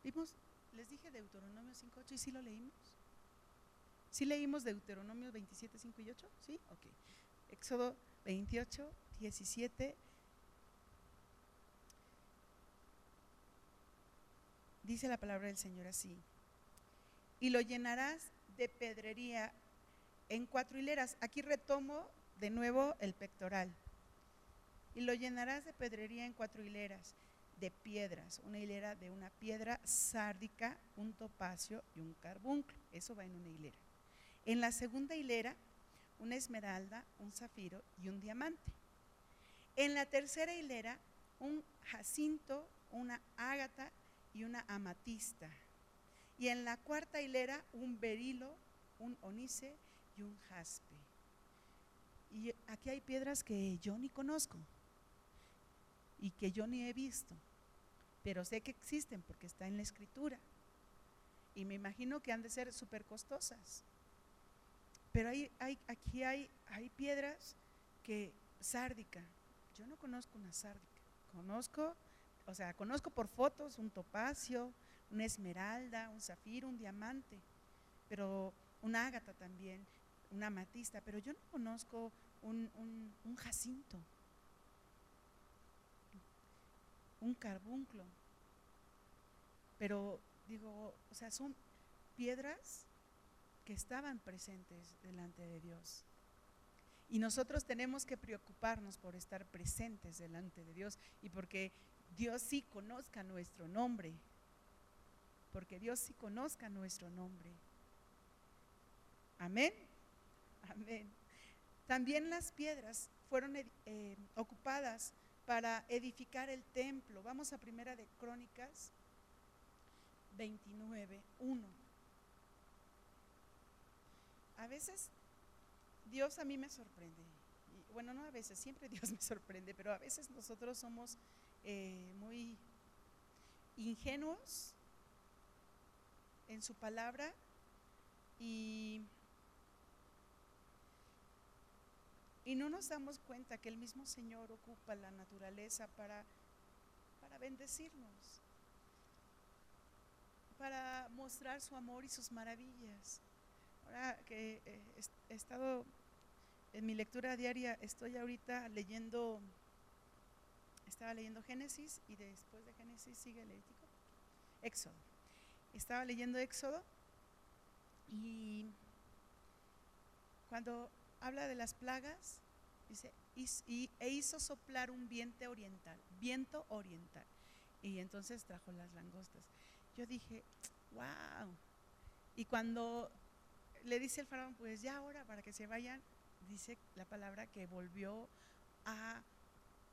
Vimos, les dije Deuteronomio 5, 8 y sí lo leímos. ¿Sí leímos Deuteronomio 27, 5 y 8? ¿Sí? Ok. Éxodo 28, 17 Dice la palabra del Señor así. Y lo llenarás de pedrería en cuatro hileras. Aquí retomo de nuevo el pectoral. Y lo llenarás de pedrería en cuatro hileras de piedras, una hilera de una piedra sárdica, un topacio y un carbunclo. Eso va en una hilera. En la segunda hilera, una esmeralda, un zafiro y un diamante. En la tercera hilera, un jacinto, una ágata y una amatista. Y en la cuarta hilera un berilo, un onice y un jaspe. Y aquí hay piedras que yo ni conozco y que yo ni he visto, pero sé que existen porque está en la escritura. Y me imagino que han de ser súper costosas. Pero hay, hay, aquí hay, hay piedras que, sárdica, yo no conozco una sárdica, conozco o sea, conozco por fotos un topacio, una esmeralda, un zafiro, un diamante, pero un ágata también, una amatista, pero yo no conozco un, un jacinto, un carbunclo. Pero digo, o sea, son piedras que estaban presentes delante de Dios. Y nosotros tenemos que preocuparnos por estar presentes delante de Dios y porque Dios sí conozca nuestro nombre, porque Dios sí conozca nuestro nombre. Amén. Amén. También las piedras fueron eh, ocupadas para edificar el templo. Vamos a Primera de Crónicas 29, 1. A veces Dios a mí me sorprende. bueno, no a veces, siempre Dios me sorprende, pero a veces nosotros somos eh, muy ingenuos en su palabra y, y no nos damos cuenta que el mismo Señor ocupa la naturaleza para, para bendecirnos, para mostrar su amor y sus maravillas. Ahora que eh, he estado en mi lectura diaria, estoy ahorita leyendo estaba leyendo Génesis y después de Génesis sigue Levítico. Éxodo. Estaba leyendo Éxodo y cuando habla de las plagas, dice, e hizo soplar un viento oriental, viento oriental. Y entonces trajo las langostas. Yo dije, wow. Y cuando le dice el faraón, pues ya ahora para que se vayan, dice la palabra que volvió a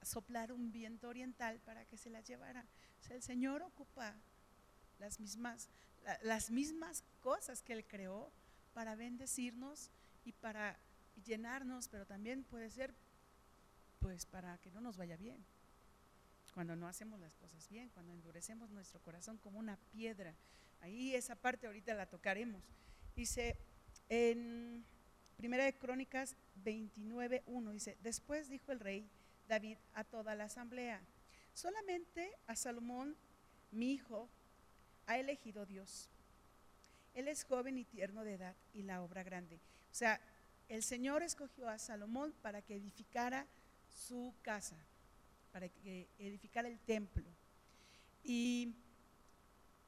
soplar un viento oriental para que se las llevara. O sea, el Señor ocupa las mismas, las mismas cosas que Él creó para bendecirnos y para llenarnos, pero también puede ser pues para que no nos vaya bien. Cuando no hacemos las cosas bien, cuando endurecemos nuestro corazón como una piedra. Ahí esa parte ahorita la tocaremos. Dice en Primera de Crónicas 29.1, dice, después dijo el rey David a toda la asamblea, solamente a Salomón, mi hijo, ha elegido Dios. Él es joven y tierno de edad y la obra grande. O sea, el Señor escogió a Salomón para que edificara su casa, para que edificara el templo. Y,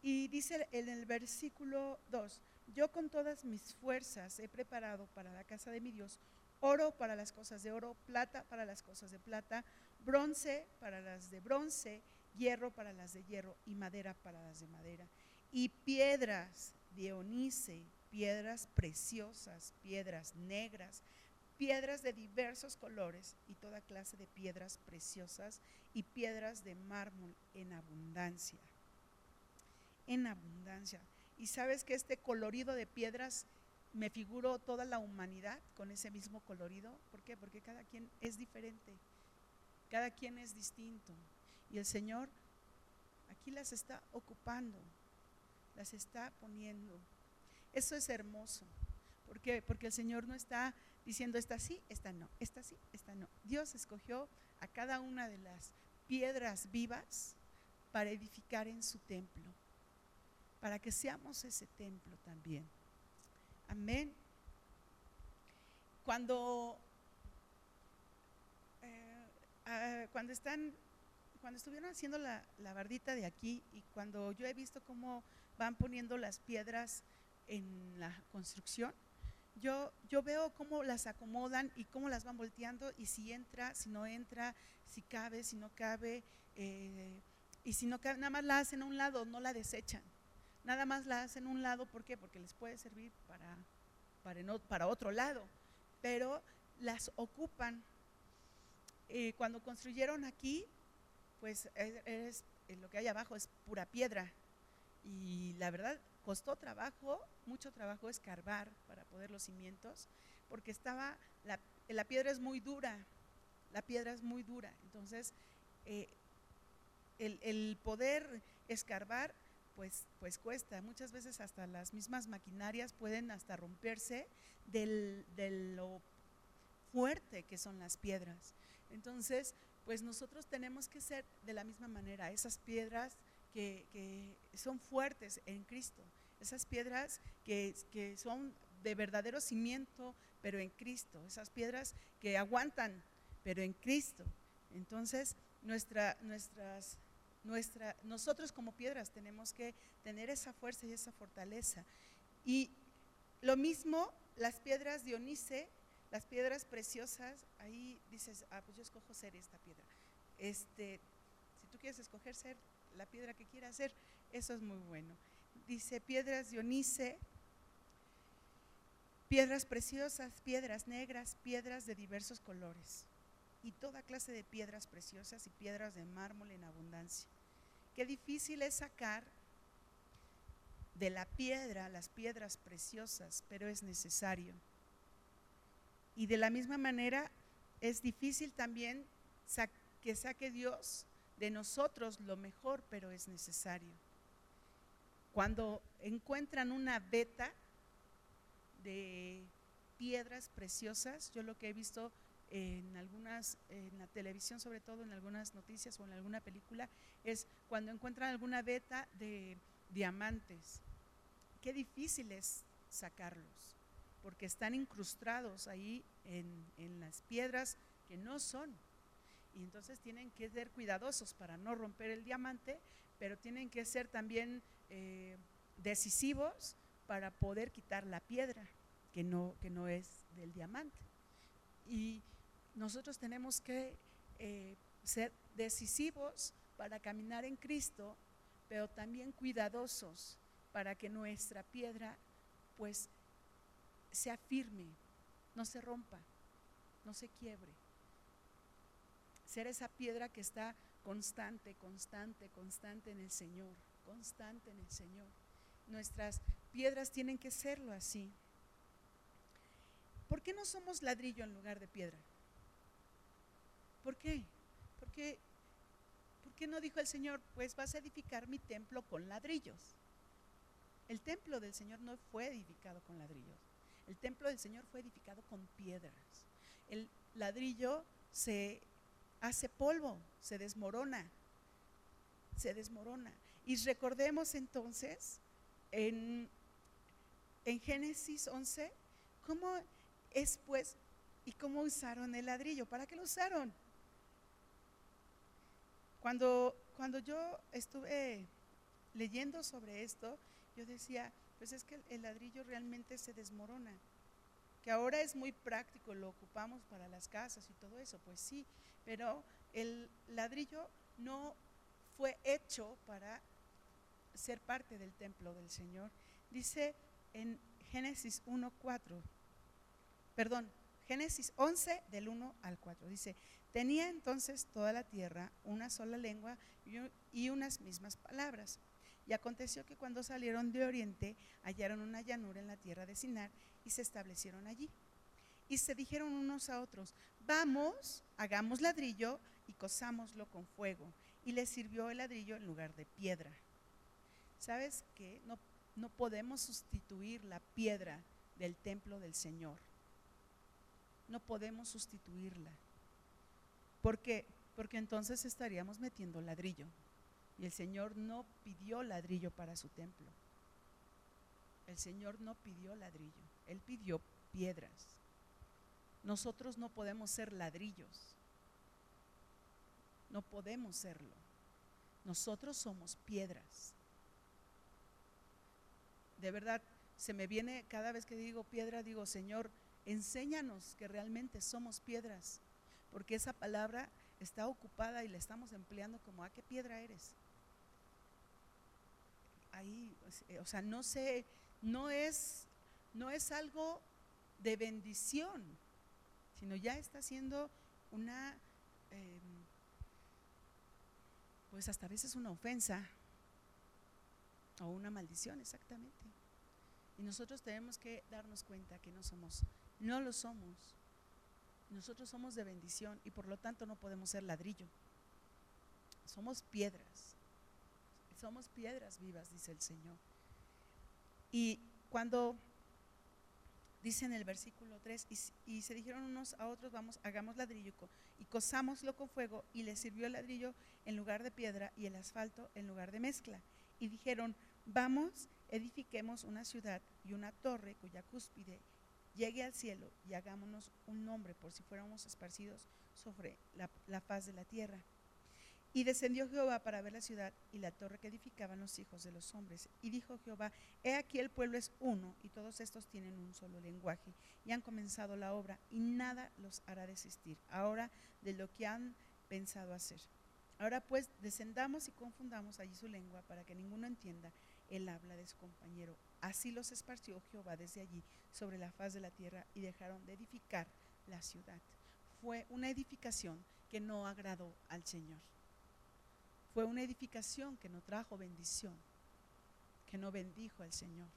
y dice en el versículo 2, yo con todas mis fuerzas he preparado para la casa de mi Dios oro para las cosas de oro, plata para las cosas de plata, bronce para las de bronce, hierro para las de hierro y madera para las de madera. Y piedras de onice, piedras preciosas, piedras negras, piedras de diversos colores y toda clase de piedras preciosas y piedras de mármol en abundancia. En abundancia. Y sabes que este colorido de piedras me figuro toda la humanidad con ese mismo colorido. ¿Por qué? Porque cada quien es diferente, cada quien es distinto. Y el Señor aquí las está ocupando, las está poniendo. Eso es hermoso. ¿Por qué? Porque el Señor no está diciendo esta sí, esta no, esta sí, esta no. Dios escogió a cada una de las piedras vivas para edificar en su templo, para que seamos ese templo también. Amén. Cuando, eh, cuando están, cuando estuvieron haciendo la, la bardita de aquí y cuando yo he visto cómo van poniendo las piedras en la construcción, yo, yo veo cómo las acomodan y cómo las van volteando y si entra, si no entra, si cabe, si no cabe, eh, y si no cabe, nada más la hacen a un lado, no la desechan nada más la hacen un lado, ¿por qué? Porque les puede servir para, para, otro lado, pero las ocupan. Cuando construyeron aquí, pues es, lo que hay abajo es pura piedra. Y la verdad, costó trabajo, mucho trabajo escarbar para poder los cimientos, porque estaba, la, piedra es muy dura, la piedra es muy dura. Entonces, eh, el, poder escarbar pues, pues cuesta. Muchas veces hasta las mismas maquinarias pueden hasta romperse del, de lo fuerte que son las piedras. Entonces, pues nosotros tenemos que ser de la misma manera, esas piedras que, que son fuertes en Cristo, esas piedras que, que son de verdadero cimiento, pero en Cristo, esas piedras que aguantan, pero en Cristo. Entonces, nuestra, nuestras nuestra, nosotros como piedras tenemos que tener esa fuerza y esa fortaleza. Y lo mismo, las piedras de Onice, las piedras preciosas, ahí dices, ah, pues yo escojo ser esta piedra. Este, si tú quieres escoger ser la piedra que quieras ser, eso es muy bueno. Dice piedras de Onice, piedras preciosas, piedras negras, piedras de diversos colores y toda clase de piedras preciosas y piedras de mármol en abundancia. Qué difícil es sacar de la piedra las piedras preciosas, pero es necesario. Y de la misma manera es difícil también que saque Dios de nosotros lo mejor, pero es necesario. Cuando encuentran una veta de piedras preciosas, yo lo que he visto en algunas, en la televisión sobre todo, en algunas noticias o en alguna película, es cuando encuentran alguna beta de diamantes. Qué difícil es sacarlos, porque están incrustados ahí en, en las piedras que no son. Y entonces tienen que ser cuidadosos para no romper el diamante, pero tienen que ser también eh, decisivos para poder quitar la piedra que no, que no es del diamante. Y nosotros tenemos que eh, ser decisivos para caminar en Cristo, pero también cuidadosos para que nuestra piedra pues sea firme, no se rompa, no se quiebre. Ser esa piedra que está constante, constante, constante en el Señor, constante en el Señor. Nuestras piedras tienen que serlo así. ¿Por qué no somos ladrillo en lugar de piedra? ¿Por qué? Porque, ¿Por qué no dijo el Señor, pues vas a edificar mi templo con ladrillos? El templo del Señor no fue edificado con ladrillos. El templo del Señor fue edificado con piedras. El ladrillo se hace polvo, se desmorona, se desmorona. Y recordemos entonces en, en Génesis 11 cómo es pues y cómo usaron el ladrillo. ¿Para qué lo usaron? Cuando, cuando yo estuve leyendo sobre esto, yo decía, pues es que el ladrillo realmente se desmorona, que ahora es muy práctico, lo ocupamos para las casas y todo eso, pues sí, pero el ladrillo no fue hecho para ser parte del templo del Señor. Dice en Génesis 1.4, perdón, Génesis 11 del 1 al 4, dice, Tenía entonces toda la tierra una sola lengua y unas mismas palabras. Y aconteció que cuando salieron de oriente hallaron una llanura en la tierra de Sinar y se establecieron allí. Y se dijeron unos a otros, vamos, hagamos ladrillo y cosámoslo con fuego. Y les sirvió el ladrillo en lugar de piedra. ¿Sabes qué? No, no podemos sustituir la piedra del templo del Señor. No podemos sustituirla. ¿Por qué? Porque entonces estaríamos metiendo ladrillo. Y el Señor no pidió ladrillo para su templo. El Señor no pidió ladrillo, Él pidió piedras. Nosotros no podemos ser ladrillos. No podemos serlo. Nosotros somos piedras. De verdad, se me viene cada vez que digo piedra, digo, Señor, enséñanos que realmente somos piedras porque esa palabra está ocupada y la estamos empleando como, ¿a qué piedra eres? Ahí, eh, o sea, no sé, no es, no es algo de bendición, sino ya está siendo una, em, pues hasta a veces una ofensa o una maldición, exactamente. Y nosotros tenemos que darnos cuenta que no somos, no lo somos. Nosotros somos de bendición y por lo tanto no podemos ser ladrillo. Somos piedras. Somos piedras vivas, dice el Señor. Y cuando dice en el versículo 3, y, se dijeron unos a otros, vamos, hagamos ladrillo y cosámoslo con fuego, y les sirvió el ladrillo en lugar de piedra y el asfalto en lugar de mezcla. Y dijeron, vamos, edifiquemos una ciudad y una torre cuya cúspide llegue al cielo y hagámonos un nombre por si fuéramos esparcidos sobre la, faz de la tierra. Y descendió Jehová para ver la ciudad y la torre que edificaban los hijos de los hombres. Y dijo Jehová, he aquí el pueblo es uno y todos estos tienen un solo lenguaje y han comenzado la obra y nada los hará desistir ahora de lo que han pensado hacer. Ahora pues descendamos y confundamos allí su lengua para que ninguno entienda el habla de su compañero. Así los esparció Jehová desde allí sobre la faz de la tierra y dejaron de edificar la ciudad. Fue una edificación que no agradó al Señor. Fue una edificación que no trajo bendición, que no bendijo al Señor.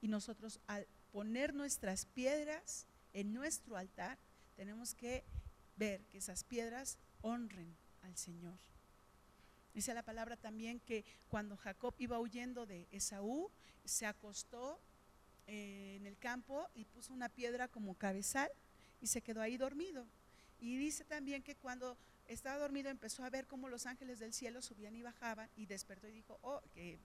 Y nosotros al poner nuestras piedras en nuestro altar, tenemos que ver que esas piedras honren al Señor. Dice la palabra también que cuando Jacob iba huyendo de Esaú, se acostó eh, en el campo y puso una piedra como cabezal y se quedó ahí dormido. Y dice también que cuando estaba dormido empezó a ver cómo los ángeles del cielo subían y bajaban y despertó y dijo, oh, ¿qué,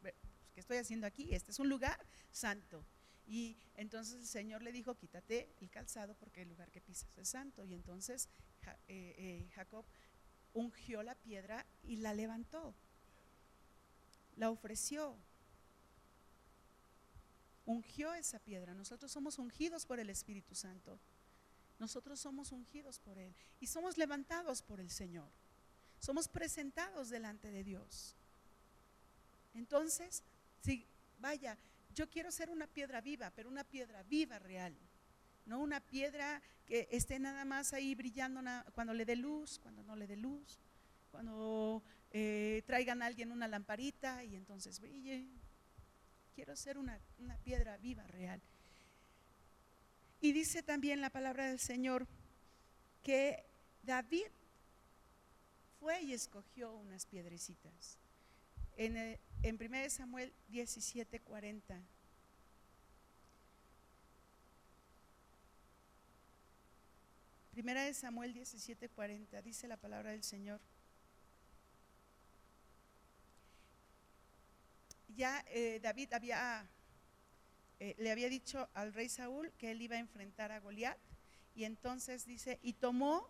estoy haciendo aquí? Este es un lugar santo. Y entonces el Señor le dijo, quítate el calzado porque el lugar que pisas es santo. Y entonces eh, eh, Jacob ungió la piedra y la levantó. la ofreció. Ungió esa piedra. Nosotros somos ungidos por el Espíritu Santo. Nosotros somos ungidos por Él y somos levantados por el Señor. Somos presentados delante de Dios. Entonces, si vaya, yo quiero ser una piedra viva, pero una piedra viva real. No una piedra que esté nada más ahí brillando cuando le dé luz, cuando no le dé luz, cuando eh, traigan a alguien una lamparita y entonces brille. Quiero ser una, piedra viva, real. Y dice también la palabra del Señor que David fue y escogió unas piedrecitas. En, eh, en 1 Samuel 17, 40. Primera de Samuel 17:40 dice la palabra del Señor. Ya eh, David eh, le había dicho al rey Saúl que él iba a enfrentar a Goliat. Y entonces dice, y tomó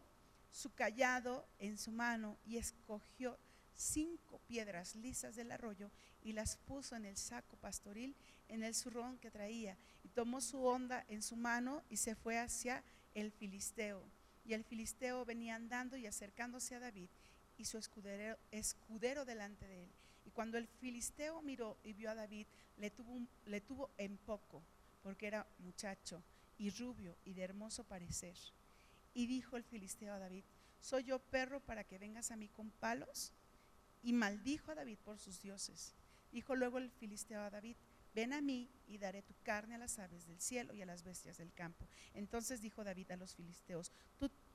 su callado en su mano y escogió cinco piedras lisas del arroyo y las puso en el saco pastoril, en el zurrón que traía. Y tomó su onda en su mano y se fue hacia el filisteo. Y el filisteo venía andando y acercándose a David y su escudero, escudero delante de él. Y cuando el filisteo miró y vio a David, le tuvo, le tuvo en poco, porque era muchacho y rubio y de hermoso parecer. Y dijo el filisteo a David, ¿soy yo perro para que vengas a mí con palos? Y maldijo a David por sus dioses. Dijo luego el filisteo a David, ven a mí y daré tu carne a las aves del cielo y a las bestias del campo. Entonces dijo David a los filisteos, tú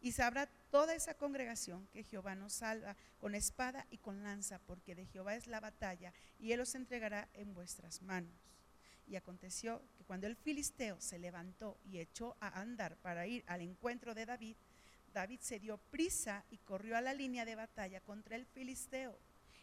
Y sabrá toda esa congregación que Jehová nos salva con espada y con lanza, porque de Jehová es la batalla, y él os entregará en vuestras manos. Y aconteció que cuando el filisteo se levantó y echó a andar para ir al encuentro de David, David se dio prisa y corrió a la línea de batalla contra el filisteo.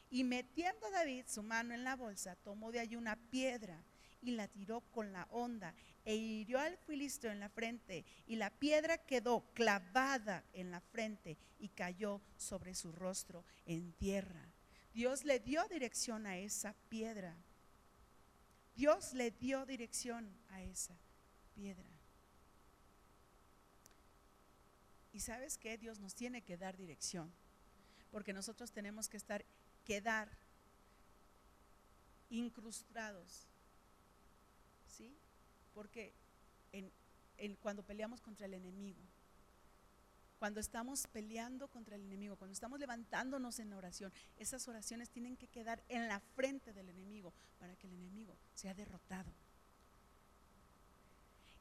Y metiendo David su mano en la bolsa, tomó de allí una piedra y la tiró con la onda e hirió al filisteo en la frente y la piedra quedó clavada en la frente y cayó sobre su rostro en tierra. Dios le dio dirección a esa piedra. Dios le dio dirección a esa piedra. Y sabes que Dios nos tiene que dar dirección, porque nosotros tenemos que estar, quedar incrustados. Porque cuando peleamos contra el enemigo, cuando estamos peleando contra el enemigo, cuando estamos levantándonos en oración, esas oraciones tienen que quedar en la frente del enemigo para que el enemigo sea derrotado.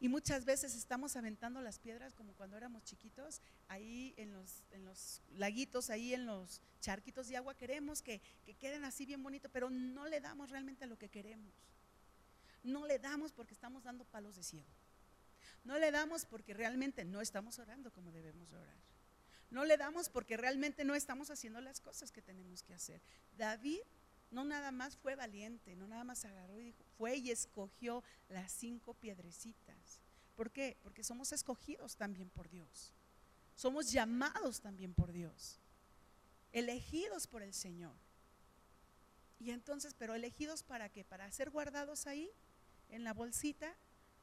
Y muchas veces estamos aventando las piedras como cuando éramos chiquitos, ahí en los, laguitos, ahí en los charquitos de agua, queremos que, que queden así bien bonito, pero no le damos realmente a lo que queremos. No le damos porque estamos dando palos de ciego. No le damos porque realmente no estamos orando como debemos orar. No le damos porque realmente no estamos haciendo las cosas que tenemos que hacer. David no nada más fue valiente, no nada más agarró y dijo, fue y escogió las cinco piedrecitas. ¿Por qué? Porque somos escogidos también por Dios. Somos llamados también por Dios. Elegidos por el Señor. Y entonces, pero elegidos para qué? Para ser guardados ahí en la bolsita?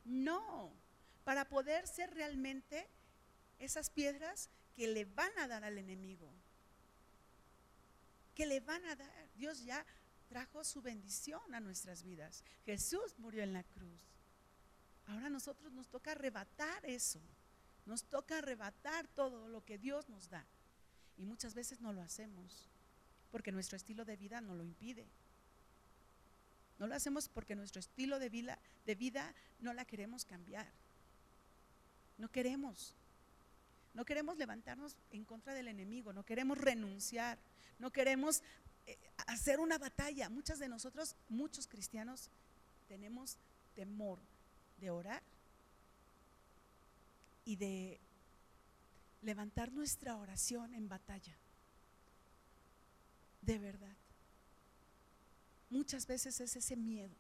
No, para poder ser realmente esas piedras que le van a dar al enemigo. Que le van a dar. Dios ya trajo su bendición a nuestras vidas. Jesús murió en la cruz. Ahora a nosotros nos toca arrebatar eso. Nos toca arrebatar todo lo que Dios nos da. Y muchas veces no lo hacemos porque nuestro estilo de vida no lo impide. No lo hacemos porque nuestro estilo de vida, no la queremos cambiar. No queremos. No queremos levantarnos en contra del enemigo, no queremos renunciar, no queremos eh, hacer una batalla. Muchas de nosotros, muchos cristianos, tenemos temor de orar y de levantar nuestra oración en batalla. De verdad. Muchas veces es ese miedo.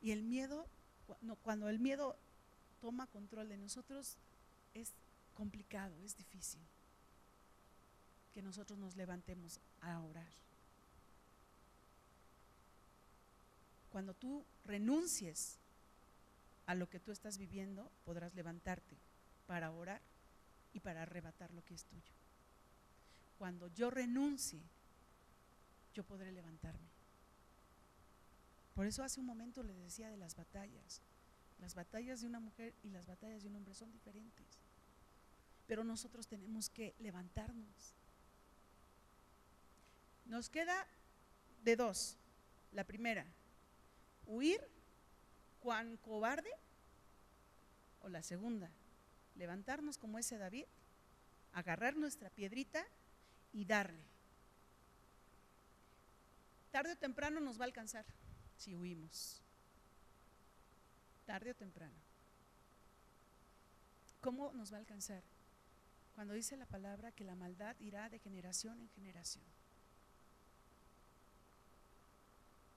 Y el miedo, cuando el miedo toma control de nosotros, es complicado, es difícil que nosotros nos levantemos a orar. Cuando tú renuncies a lo que tú estás viviendo, podrás levantarte para orar y para arrebatar lo que es tuyo. Cuando yo renuncie, yo podré levantarme. Por eso hace un momento les decía de las batallas. Las batallas de una mujer y las batallas de un hombre son diferentes. Pero nosotros tenemos que levantarnos. Nos queda de dos. La primera, huir cuán cobarde. O la segunda, levantarnos como ese David, agarrar nuestra piedrita y darle. Tarde o temprano nos va a alcanzar si huimos. Tarde o temprano. ¿Cómo nos va a alcanzar? Cuando dice la palabra que la maldad irá de generación en generación.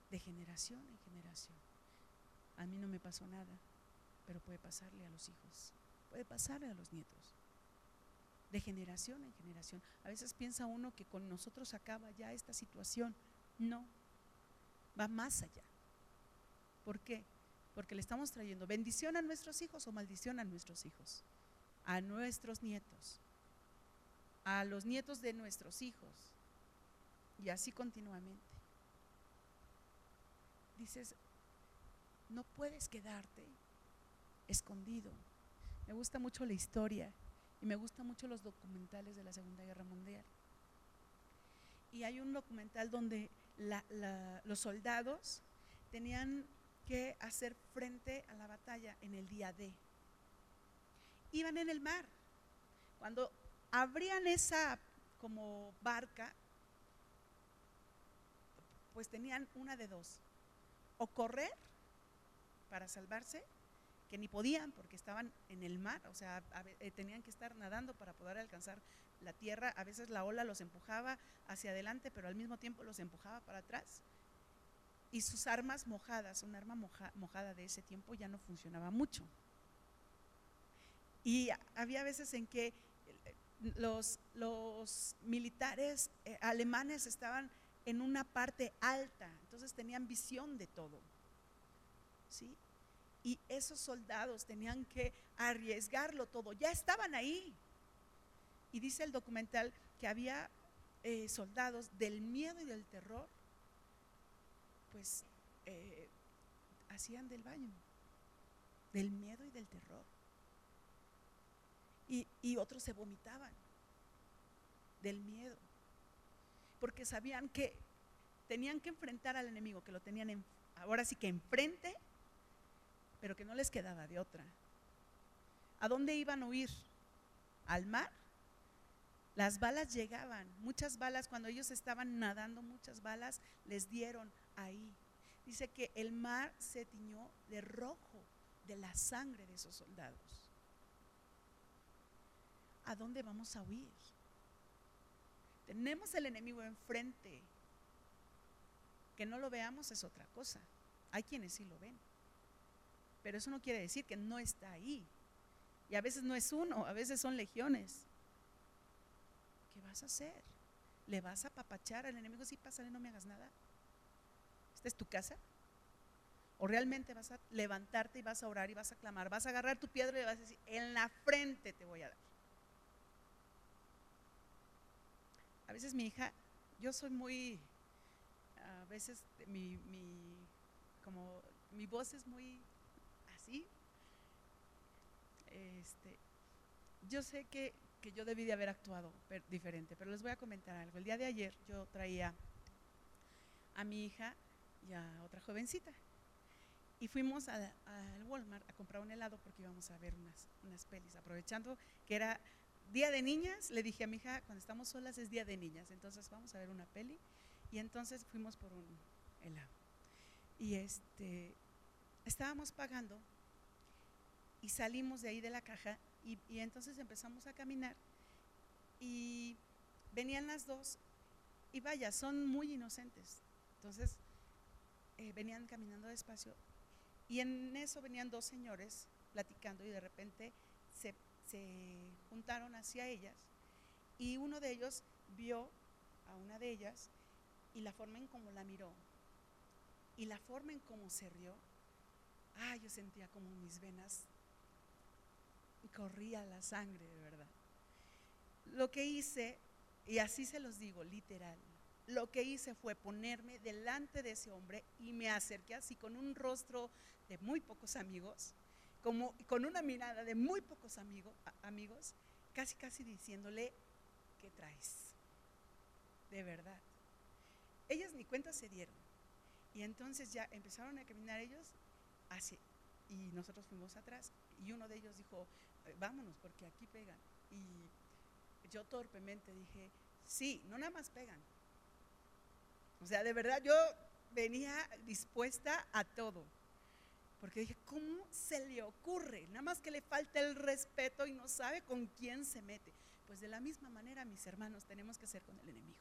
De generación en generación. A mí no me pasó nada, pero puede pasarle a los hijos, puede pasarle a los nietos. De generación en generación. A veces piensa uno que con nosotros acaba ya esta situación. No, va más allá. ¿Por qué? Porque le estamos trayendo bendición a nuestros hijos o maldición a nuestros hijos, a nuestros nietos, a los nietos de nuestros hijos, y así continuamente. Dices, no puedes quedarte escondido. Me gusta mucho la historia y me gustan mucho los documentales de la Segunda Guerra Mundial. Y hay un documental donde los soldados tenían que hacer frente a la batalla en el día D. Iban en el mar. Cuando abrían esa como barca, pues tenían una de dos. O correr para salvarse, que ni podían porque estaban en el mar, o sea, eh, tenían que estar nadando para poder alcanzar la tierra. A veces la ola los empujaba hacia adelante, pero al mismo tiempo los empujaba para atrás y sus armas mojadas, un arma mojada de ese tiempo ya no funcionaba mucho. Y había veces en que eh, los, militares eh, alemanes estaban en una parte alta, entonces tenían visión de todo. ¿sí? Y esos soldados tenían que arriesgarlo todo, ya estaban ahí. Y dice el documental que había eh, soldados del miedo y del terror pues eh, hacían del baño, del miedo y del terror. Y, y otros se vomitaban del miedo, porque sabían que tenían que enfrentar al enemigo, que lo tenían ahora sí que enfrente, pero que no les quedaba de otra. ¿A dónde iban a huir? ¿Al mar? Las balas llegaban, muchas balas, cuando ellos estaban nadando, muchas balas les dieron ahí. Dice que el mar se tiñó de rojo de la sangre de esos soldados. ¿A dónde vamos a huir? Tenemos el enemigo enfrente. Que no lo veamos es otra cosa. Hay quienes sí lo ven. Pero eso no quiere decir que no está ahí. Y a veces no es uno, a veces son legiones. ¿Qué vas a hacer? ¿Le vas a papachar al enemigo? Si pásale, no me hagas nada. ¿Esta es tu casa? ¿O realmente vas a levantarte y vas a orar y vas a clamar? Vas a agarrar tu piedra y vas a decir, en la frente te voy a dar. A veces mi hija, yo soy muy, a veces mi, como, mi voz es muy así. Este, yo sé que que yo debí de haber actuado diferente, pero les voy a comentar algo. El día de ayer yo traía a mi hija y a otra jovencita y fuimos al Walmart a comprar un helado porque íbamos a ver unas, unas pelis. Aprovechando que era día de niñas, le dije a mi hija, cuando estamos solas es día de niñas, entonces vamos a ver una peli. Y entonces fuimos por un helado. Y este, estábamos pagando y salimos de ahí de la caja y, y entonces empezamos a caminar y venían las dos y vaya, son muy inocentes. Entonces eh, venían caminando despacio y en eso venían dos señores platicando y de repente se, se juntaron hacia ellas y uno de ellos vio a una de ellas y la forma en cómo la miró y la forma en cómo se rió, ah, yo sentía como mis venas corría la sangre, de verdad. Lo que hice, y así se los digo, literal, lo que hice fue ponerme delante de ese hombre y me acerqué así con un rostro de muy pocos amigos, como con una mirada de muy pocos amigos, amigos, casi casi diciéndole, ¿qué traes? De verdad. Ellas ni cuenta se dieron. Y entonces ya empezaron a caminar ellos así y nosotros fuimos atrás y uno de ellos dijo, eh, vámonos porque aquí pegan. Y yo torpemente dije, sí, no nada más pegan, o sea, de verdad yo venía dispuesta a todo. Porque dije, ¿cómo se le ocurre? Nada más que le falta el respeto y no sabe con quién se mete. Pues de la misma manera, mis hermanos, tenemos que ser con el enemigo.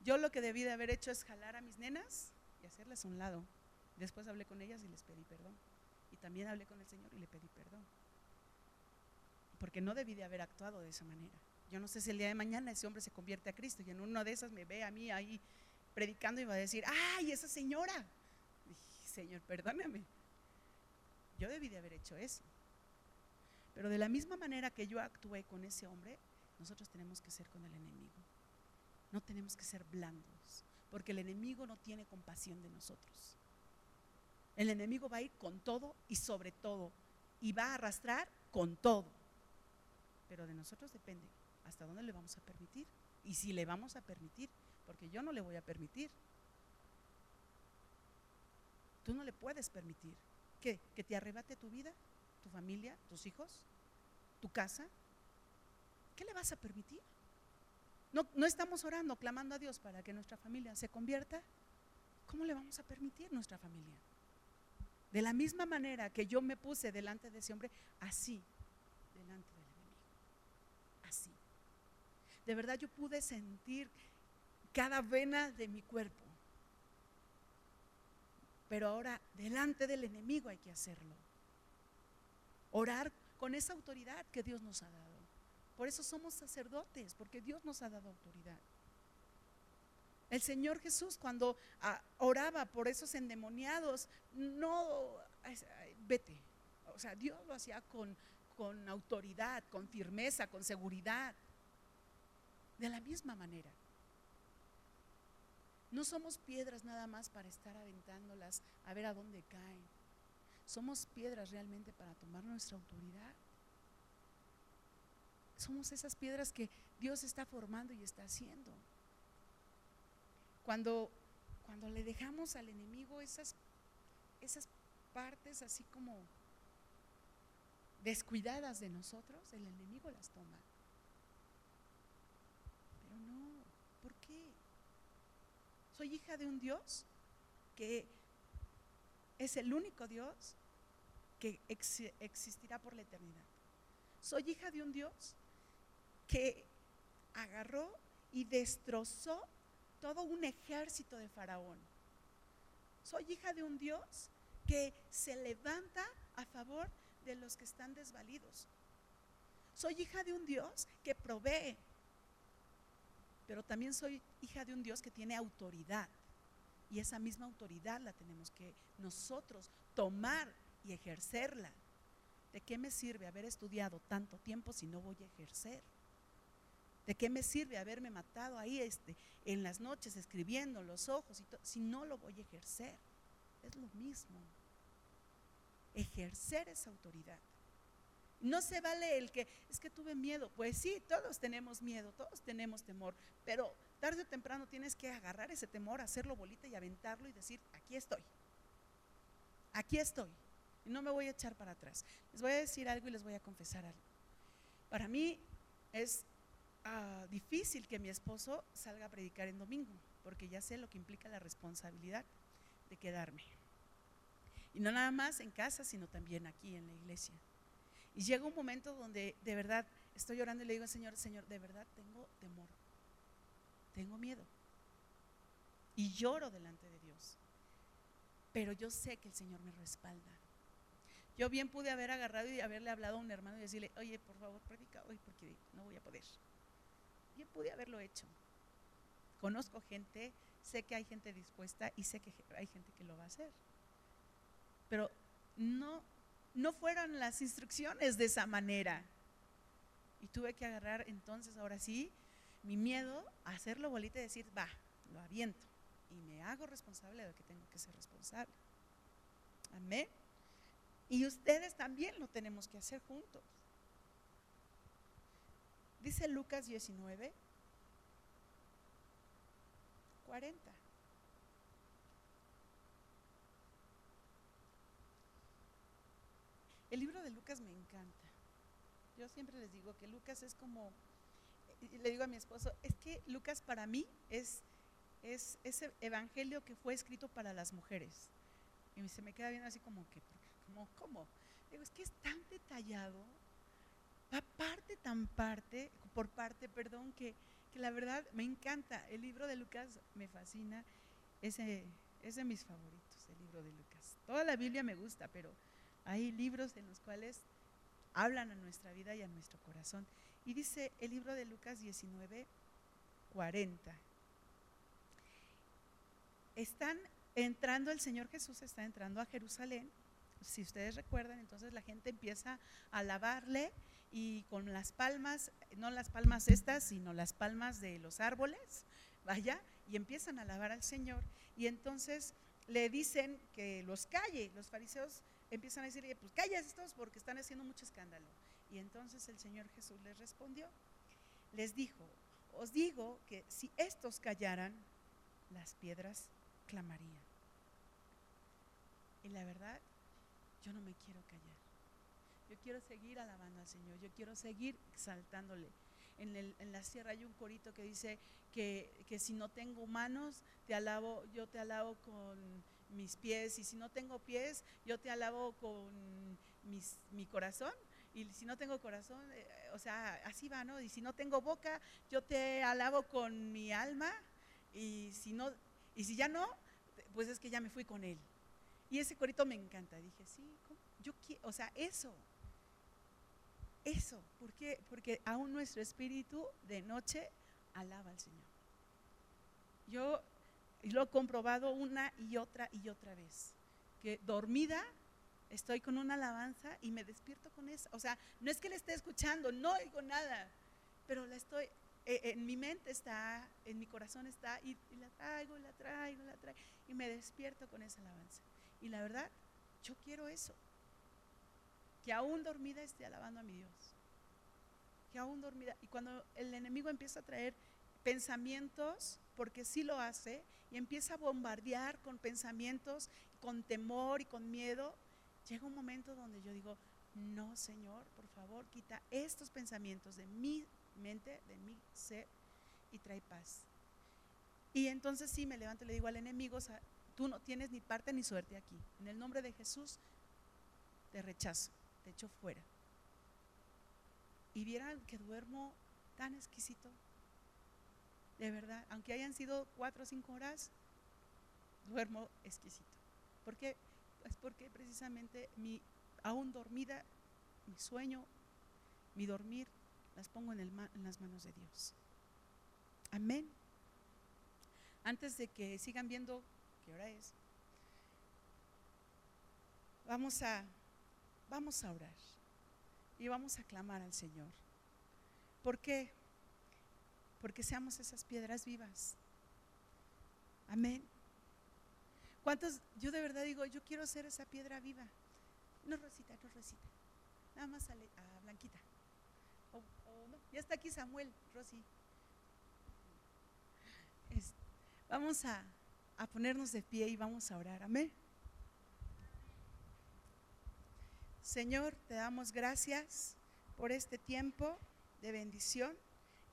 Yo lo que debí de haber hecho es jalar a mis nenas y hacerles un lado. Después hablé con ellas y les pedí perdón. Y también hablé con el Señor y le pedí perdón. Porque no debí de haber actuado de esa manera. Yo no sé si el día de mañana ese hombre se convierte a Cristo y en una de esas me ve a mí ahí predicando y va a decir, ¡ay, esa señora! Señor, perdóname. Yo debí de haber hecho eso. Pero de la misma manera que yo actué con ese hombre, nosotros tenemos que ser con el enemigo. No tenemos que ser blandos, porque el enemigo no tiene compasión de nosotros. El enemigo va a ir con todo y sobre todo, y va a arrastrar con todo. Pero de nosotros depende hasta dónde le vamos a permitir y si le vamos a permitir, porque yo no le voy a permitir. Tú no le puedes permitir. ¿Qué? ¿Que te arrebate tu vida, tu familia, tus hijos, tu casa? ¿Qué le vas a permitir? No, no estamos orando, clamando a Dios para que nuestra familia se convierta. ¿Cómo le vamos a permitir nuestra familia? De la misma manera que yo me puse delante de ese hombre, así, delante del enemigo. Así de verdad yo pude sentir cada vena de mi cuerpo. Pero ahora, delante del enemigo hay que hacerlo. Orar con esa autoridad que Dios nos ha dado. Por eso somos sacerdotes, porque Dios nos ha dado autoridad. El Señor Jesús cuando ah, oraba por esos endemoniados, no, vete. O sea, Dios lo hacía con, con autoridad, con firmeza, con seguridad. De la misma manera. No somos piedras nada más para estar aventándolas a ver a dónde caen. Somos piedras realmente para tomar nuestra autoridad. Somos esas piedras que Dios está formando y está haciendo. Cuando, cuando le dejamos al enemigo esas, esas partes así como descuidadas de nosotros, el enemigo las toma. Soy hija de un Dios que es el único Dios que existirá por la eternidad. Soy hija de un Dios que agarró y destrozó todo un ejército de Faraón. Soy hija de un Dios que se levanta a favor de los que están desvalidos. Soy hija de un Dios que provee, pero también soy hija de un Dios que tiene autoridad. Y esa misma autoridad la tenemos que nosotros tomar y ejercerla. ¿De qué me sirve haber estudiado tanto tiempo si no voy a ejercer? ¿De qué me sirve haberme matado ahí este, en las noches escribiendo los ojos y si no lo voy a ejercer? Es lo mismo. Ejercer esa autoridad. No se vale el que, es que tuve miedo. Pues sí, todos tenemos miedo, todos tenemos temor, pero tarde o temprano tienes que agarrar ese temor, hacerlo bolita y aventarlo y decir, aquí estoy. Aquí estoy. Y no me voy a echar para atrás. Les voy a decir algo y les voy a confesar algo. Para mí es ah, difícil que mi esposo salga a predicar en domingo, porque ya sé lo que implica la responsabilidad de quedarme. Y no nada más en casa, sino también aquí en la iglesia. Y llega un momento donde de verdad estoy llorando y le digo Señor, Señor, de verdad tengo temor, tengo miedo. Y lloro delante de Dios. Pero yo sé que el Señor me respalda. Yo bien pude haber agarrado y haberle hablado a un hermano y decirle, oye, por favor, predica hoy porque no voy a poder. Bien pude haberlo hecho. Conozco gente, sé que hay gente dispuesta y sé que hay gente que lo va a hacer. Pero no, no fueron las instrucciones de esa manera. Y tuve que agarrar entonces, ahora sí, mi miedo a hacerlo bolita y decir, va, lo aviento. Y me hago responsable de lo que tengo que ser responsable. Amén. Y ustedes también lo tenemos que hacer juntos. Dice Lucas 19, 40. El libro de Lucas me encanta. Yo siempre les digo que Lucas es como, le digo a mi esposo, es que Lucas para mí es, es ese evangelio que fue escrito para las mujeres. Y se me queda bien así como que, como, ¿cómo? Digo, es que es tan detallado, va parte tan parte, por parte, perdón, que, que la verdad me encanta. El libro de Lucas me fascina, ese es de mis favoritos, el libro de Lucas. Toda la Biblia me gusta, pero hay libros en los cuales hablan a nuestra vida y a nuestro corazón. Y dice el libro de Lucas 19, 40. Están entrando, el Señor Jesús está entrando a Jerusalén. Si ustedes recuerdan, entonces la gente empieza a alabarle y con las palmas, no las palmas estas, sino las palmas de los árboles, vaya, y empiezan a alabar al Señor. Y entonces le dicen que los calle, los fariseos empiezan a decirle, pues calla estos porque están haciendo mucho escándalo. Y entonces el Señor Jesús les respondió, les dijo, os digo que si estos callaran, las piedras clamarían. Y la verdad, yo no me quiero callar. Yo quiero seguir alabando al Señor, yo quiero seguir exaltándole. En, el, en, la sierra hay un corito que dice que, que si no tengo manos, te alabo, yo te alabo con mis pies y si no tengo pies, yo te alabo con mi corazón y si no tengo corazón, eh, o sea, así va, ¿no? Y si no tengo boca, yo te alabo con mi alma y si no y si ya no, pues es que ya me fui con él. Y ese corito me encanta. Dije, sí, yo quiero, o sea, eso. Eso, ¿por qué? Porque aún nuestro espíritu de noche alaba al Señor. Yo y lo he comprobado una y otra y otra vez. Que dormida estoy con una alabanza y me despierto con esa. O sea, no es que le esté escuchando, no oigo nada, pero la estoy, eh, en mi mente está, en mi corazón está, y, la traigo, la traigo, la traigo, y me despierto con esa alabanza. Y la verdad, yo quiero eso. Que aún dormida esté alabando a mi Dios. Que aún dormida. Y cuando el enemigo empieza a traer pensamientos, porque sí lo hace, y empieza a bombardear con pensamientos, con temor y con miedo, llega un momento donde yo digo, no, Señor, por favor, quita estos pensamientos de mi mente, de mi ser, y trae paz. Y entonces sí me levanto y le digo al enemigo, tú no tienes ni parte ni suerte aquí. En el nombre de Jesús, te rechazo, te echo fuera. Y vieran que duermo tan exquisito, de verdad, aunque hayan sido cuatro o cinco horas, duermo exquisito. ¿Por qué? Pues porque precisamente mi, aún dormida, mi sueño, mi dormir, las pongo en, en las manos de Dios. Amén. Antes de que sigan viendo qué hora es, vamos a, vamos a orar y vamos a clamar al Señor. ¿Por qué? porque seamos esas piedras vivas. Amén. ¿Cuántos? Yo de verdad digo, yo quiero ser esa piedra viva. No, Rosita, no, Rosita. Nada más sale a Blanquita. ya está aquí Samuel, Rosy. vamos a, a ponernos de pie y vamos a orar. Amén. Señor, te damos gracias por este tiempo de bendición.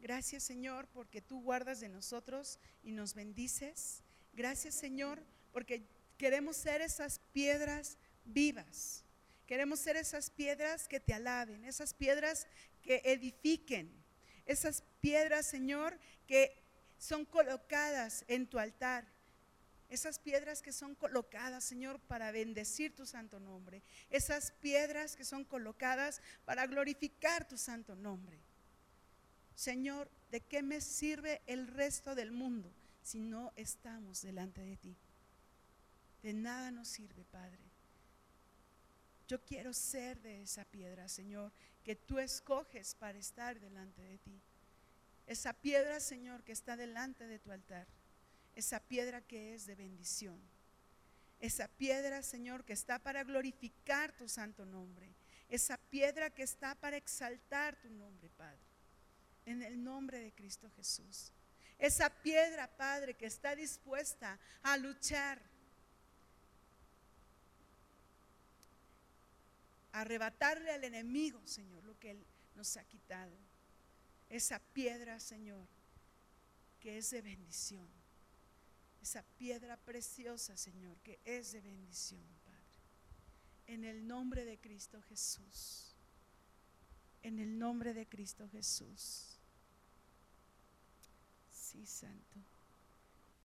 Gracias Señor porque tú guardas de nosotros y nos bendices. Gracias Señor porque queremos ser esas piedras vivas. Queremos ser esas piedras que te alaben, esas piedras que edifiquen, esas piedras, Señor, que son colocadas en tu altar. Esas piedras que son colocadas, Señor, para bendecir tu santo nombre. Esas piedras que son colocadas para glorificar tu santo nombre. Señor, ¿de qué me sirve el resto del mundo si no estamos delante de ti? De nada nos sirve, Padre. Yo quiero ser de esa piedra, Señor, que tú escoges para estar delante de ti. Esa piedra, Señor, que está delante de tu altar. Esa piedra que es de bendición. Esa piedra, Señor, que está para glorificar tu santo nombre. Esa piedra que está para exaltar tu nombre, Padre. En el nombre de Cristo Jesús. Esa piedra, Padre, que está dispuesta a luchar arrebatarle al enemigo, Señor, lo que Él nos ha quitado. Esa piedra, Señor, que es de bendición. Esa piedra preciosa, Señor, que es de bendición, Padre. En el nombre de Cristo Jesús. En el nombre de Cristo Jesús. Sí, Santo.